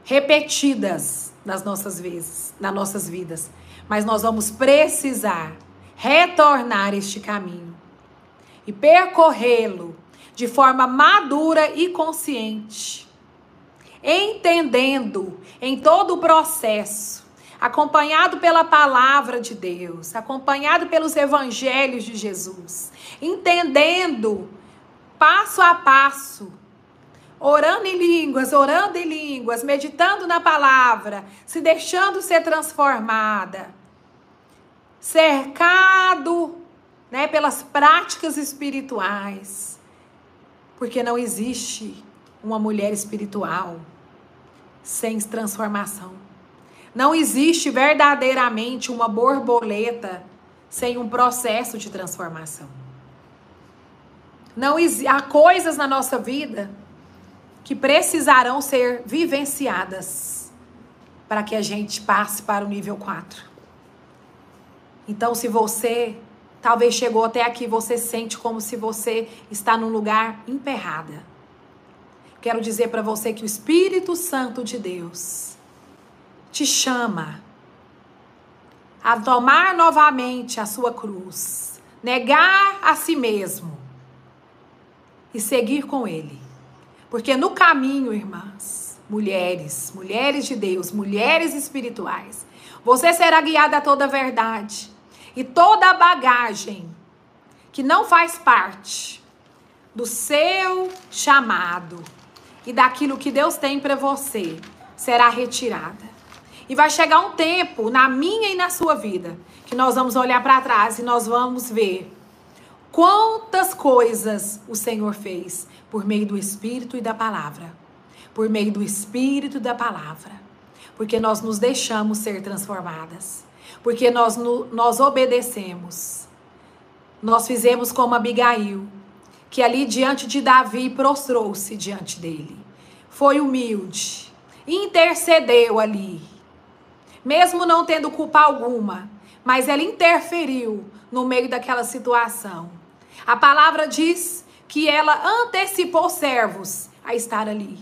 repetidas nas nossas vezes, nas nossas vidas, mas nós vamos precisar retornar este caminho e percorrê-lo de forma madura e consciente, entendendo em todo o processo, acompanhado pela palavra de Deus, acompanhado pelos evangelhos de Jesus, entendendo passo a passo orando em línguas, orando em línguas, meditando na palavra, se deixando ser transformada, cercado, né, pelas práticas espirituais. Porque não existe uma mulher espiritual sem transformação. Não existe verdadeiramente uma borboleta sem um processo de transformação. Não há coisas na nossa vida que precisarão ser vivenciadas para que a gente passe para o nível 4. Então, se você talvez chegou até aqui, você sente como se você está num lugar emperrada. Quero dizer para você que o Espírito Santo de Deus te chama a tomar novamente a sua cruz, negar a si mesmo e seguir com Ele. Porque no caminho, irmãs, mulheres, mulheres de Deus, mulheres espirituais, você será guiada a toda a verdade. E toda a bagagem que não faz parte do seu chamado e daquilo que Deus tem para você será retirada. E vai chegar um tempo na minha e na sua vida que nós vamos olhar para trás e nós vamos ver quantas coisas o Senhor fez por meio do Espírito e da palavra. Por meio do Espírito e da palavra. Porque nós nos deixamos ser transformadas. Porque nós, nós obedecemos. Nós fizemos como Abigail, que ali diante de Davi prostrou-se diante dele. Foi humilde, intercedeu ali, mesmo não tendo culpa alguma, mas ela interferiu no meio daquela situação. A palavra diz que ela antecipou servos a estar ali.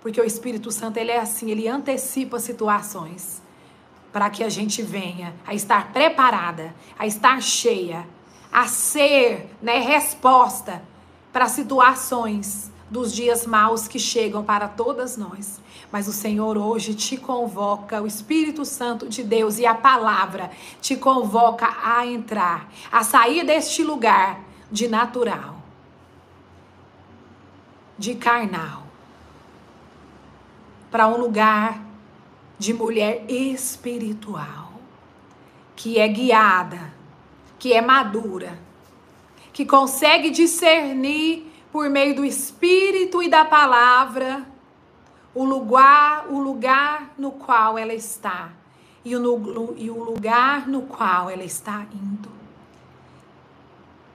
Porque o Espírito Santo, ele é assim, ele antecipa situações para que a gente venha a estar preparada, a estar cheia, a ser, né, resposta para situações dos dias maus que chegam para todas nós. Mas o Senhor hoje te convoca, o Espírito Santo de Deus e a palavra te convoca a entrar, a sair deste lugar de natural de carnal para um lugar de mulher espiritual, que é guiada, que é madura, que consegue discernir por meio do espírito e da palavra o lugar, o lugar no qual ela está e o, e o lugar no qual ela está indo.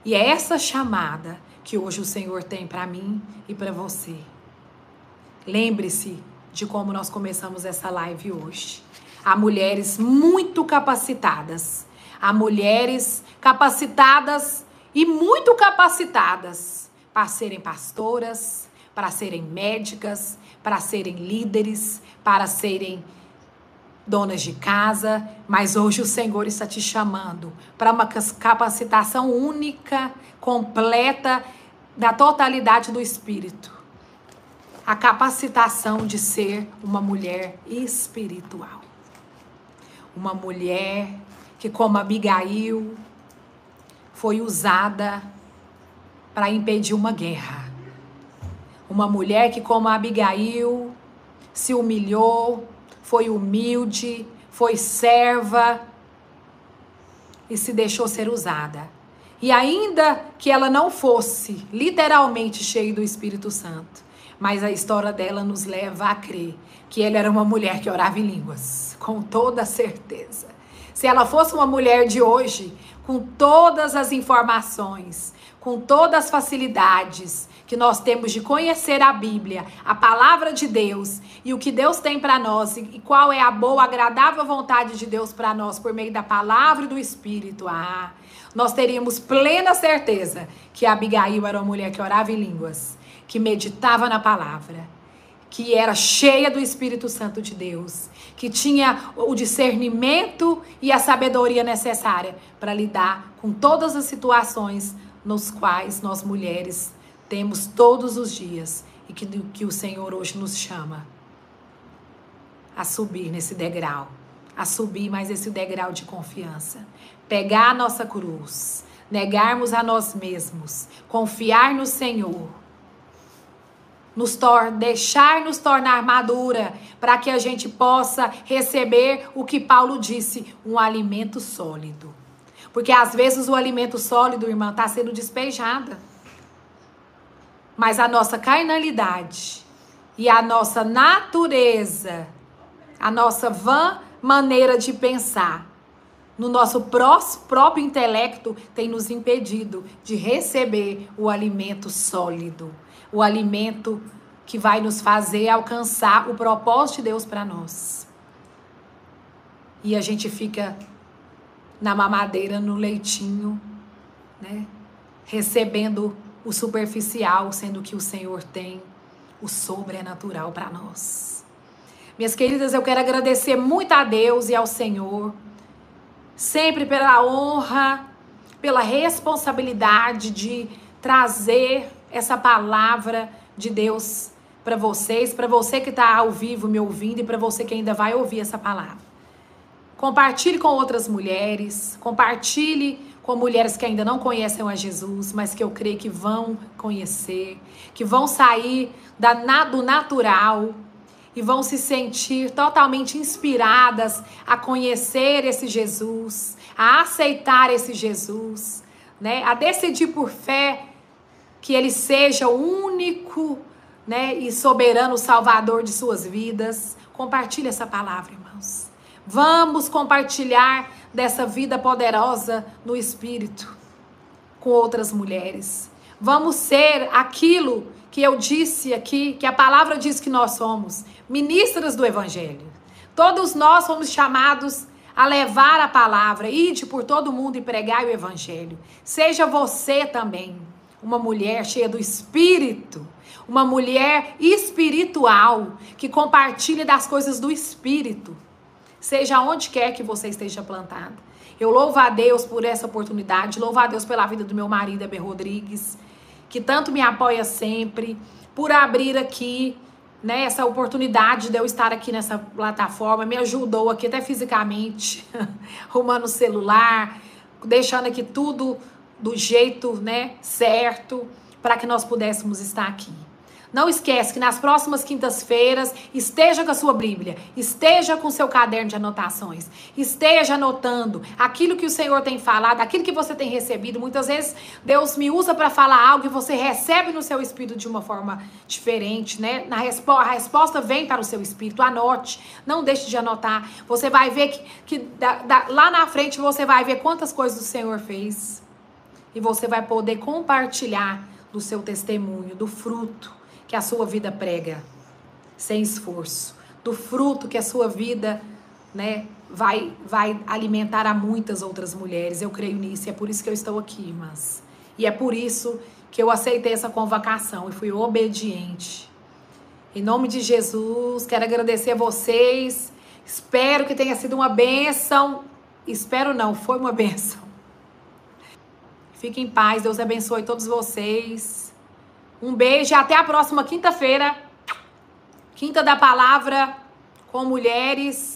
E é essa chamada que hoje o Senhor tem para mim e para você. Lembre-se de como nós começamos essa live hoje. Há mulheres muito capacitadas. Há mulheres capacitadas e muito capacitadas para serem pastoras, para serem médicas, para serem líderes, para serem donas de casa, mas hoje o Senhor está te chamando para uma capacitação única, completa da totalidade do espírito. A capacitação de ser uma mulher espiritual. Uma mulher que, como Abigail, foi usada para impedir uma guerra. Uma mulher que, como Abigail, se humilhou, foi humilde, foi serva e se deixou ser usada. E ainda que ela não fosse literalmente cheia do Espírito Santo, mas a história dela nos leva a crer que ela era uma mulher que orava em línguas, com toda certeza. Se ela fosse uma mulher de hoje, com todas as informações, com todas as facilidades que nós temos de conhecer a Bíblia, a palavra de Deus e o que Deus tem para nós e qual é a boa, agradável vontade de Deus para nós por meio da palavra e do Espírito. Ah, nós teríamos plena certeza que Abigail era uma mulher que orava em línguas, que meditava na palavra, que era cheia do Espírito Santo de Deus, que tinha o discernimento e a sabedoria necessária para lidar com todas as situações nos quais nós mulheres temos todos os dias e que, que o Senhor hoje nos chama a subir nesse degrau, a subir mais esse degrau de confiança, pegar a nossa cruz, negarmos a nós mesmos, confiar no Senhor, nos tor deixar nos tornar madura, para que a gente possa receber o que Paulo disse, um alimento sólido. Porque às vezes o alimento sólido, irmã, está sendo despejada. Mas a nossa carnalidade e a nossa natureza, a nossa vã maneira de pensar, no nosso próprio intelecto, tem nos impedido de receber o alimento sólido, o alimento que vai nos fazer alcançar o propósito de Deus para nós. E a gente fica na mamadeira, no leitinho, né? Recebendo o superficial, sendo que o Senhor tem o sobrenatural para nós. Minhas queridas, eu quero agradecer muito a Deus e ao Senhor sempre pela honra, pela responsabilidade de trazer essa palavra de Deus para vocês, para você que está ao vivo me ouvindo e para você que ainda vai ouvir essa palavra. Compartilhe com outras mulheres, compartilhe com mulheres que ainda não conhecem a Jesus, mas que eu creio que vão conhecer, que vão sair da, do natural e vão se sentir totalmente inspiradas a conhecer esse Jesus, a aceitar esse Jesus, né? A decidir por fé que ele seja o único, né, e soberano salvador de suas vidas. Compartilhe essa palavra, irmãos. Vamos compartilhar dessa vida poderosa no espírito com outras mulheres. Vamos ser aquilo que eu disse aqui, que a palavra diz que nós somos ministras do Evangelho. Todos nós fomos chamados a levar a palavra, ide por todo mundo e pregai o Evangelho. Seja você também uma mulher cheia do Espírito, uma mulher espiritual, que compartilha das coisas do Espírito, seja onde quer que você esteja plantado. Eu louvo a Deus por essa oportunidade, louvo a Deus pela vida do meu marido, Eber Rodrigues, que tanto me apoia sempre, por abrir aqui né, essa oportunidade de eu estar aqui nessa plataforma, me ajudou aqui até fisicamente, arrumando o celular, deixando aqui tudo do jeito né, certo, para que nós pudéssemos estar aqui. Não esquece que nas próximas quintas-feiras esteja com a sua Bíblia, esteja com o seu caderno de anotações, esteja anotando aquilo que o Senhor tem falado, aquilo que você tem recebido. Muitas vezes Deus me usa para falar algo e você recebe no seu espírito de uma forma diferente, né? Na respo a resposta vem para o seu espírito. Anote, não deixe de anotar. Você vai ver que, que da, da, lá na frente você vai ver quantas coisas o Senhor fez e você vai poder compartilhar do seu testemunho, do fruto que a sua vida prega. sem esforço, do fruto que a sua vida, né, vai vai alimentar a muitas outras mulheres. Eu creio nisso, e é por isso que eu estou aqui, irmãs. E é por isso que eu aceitei essa convocação e fui obediente. Em nome de Jesus, quero agradecer a vocês. Espero que tenha sido uma bênção. Espero não, foi uma bênção. Fiquem em paz, Deus abençoe todos vocês. Um beijo e até a próxima quinta-feira. Quinta da Palavra com mulheres.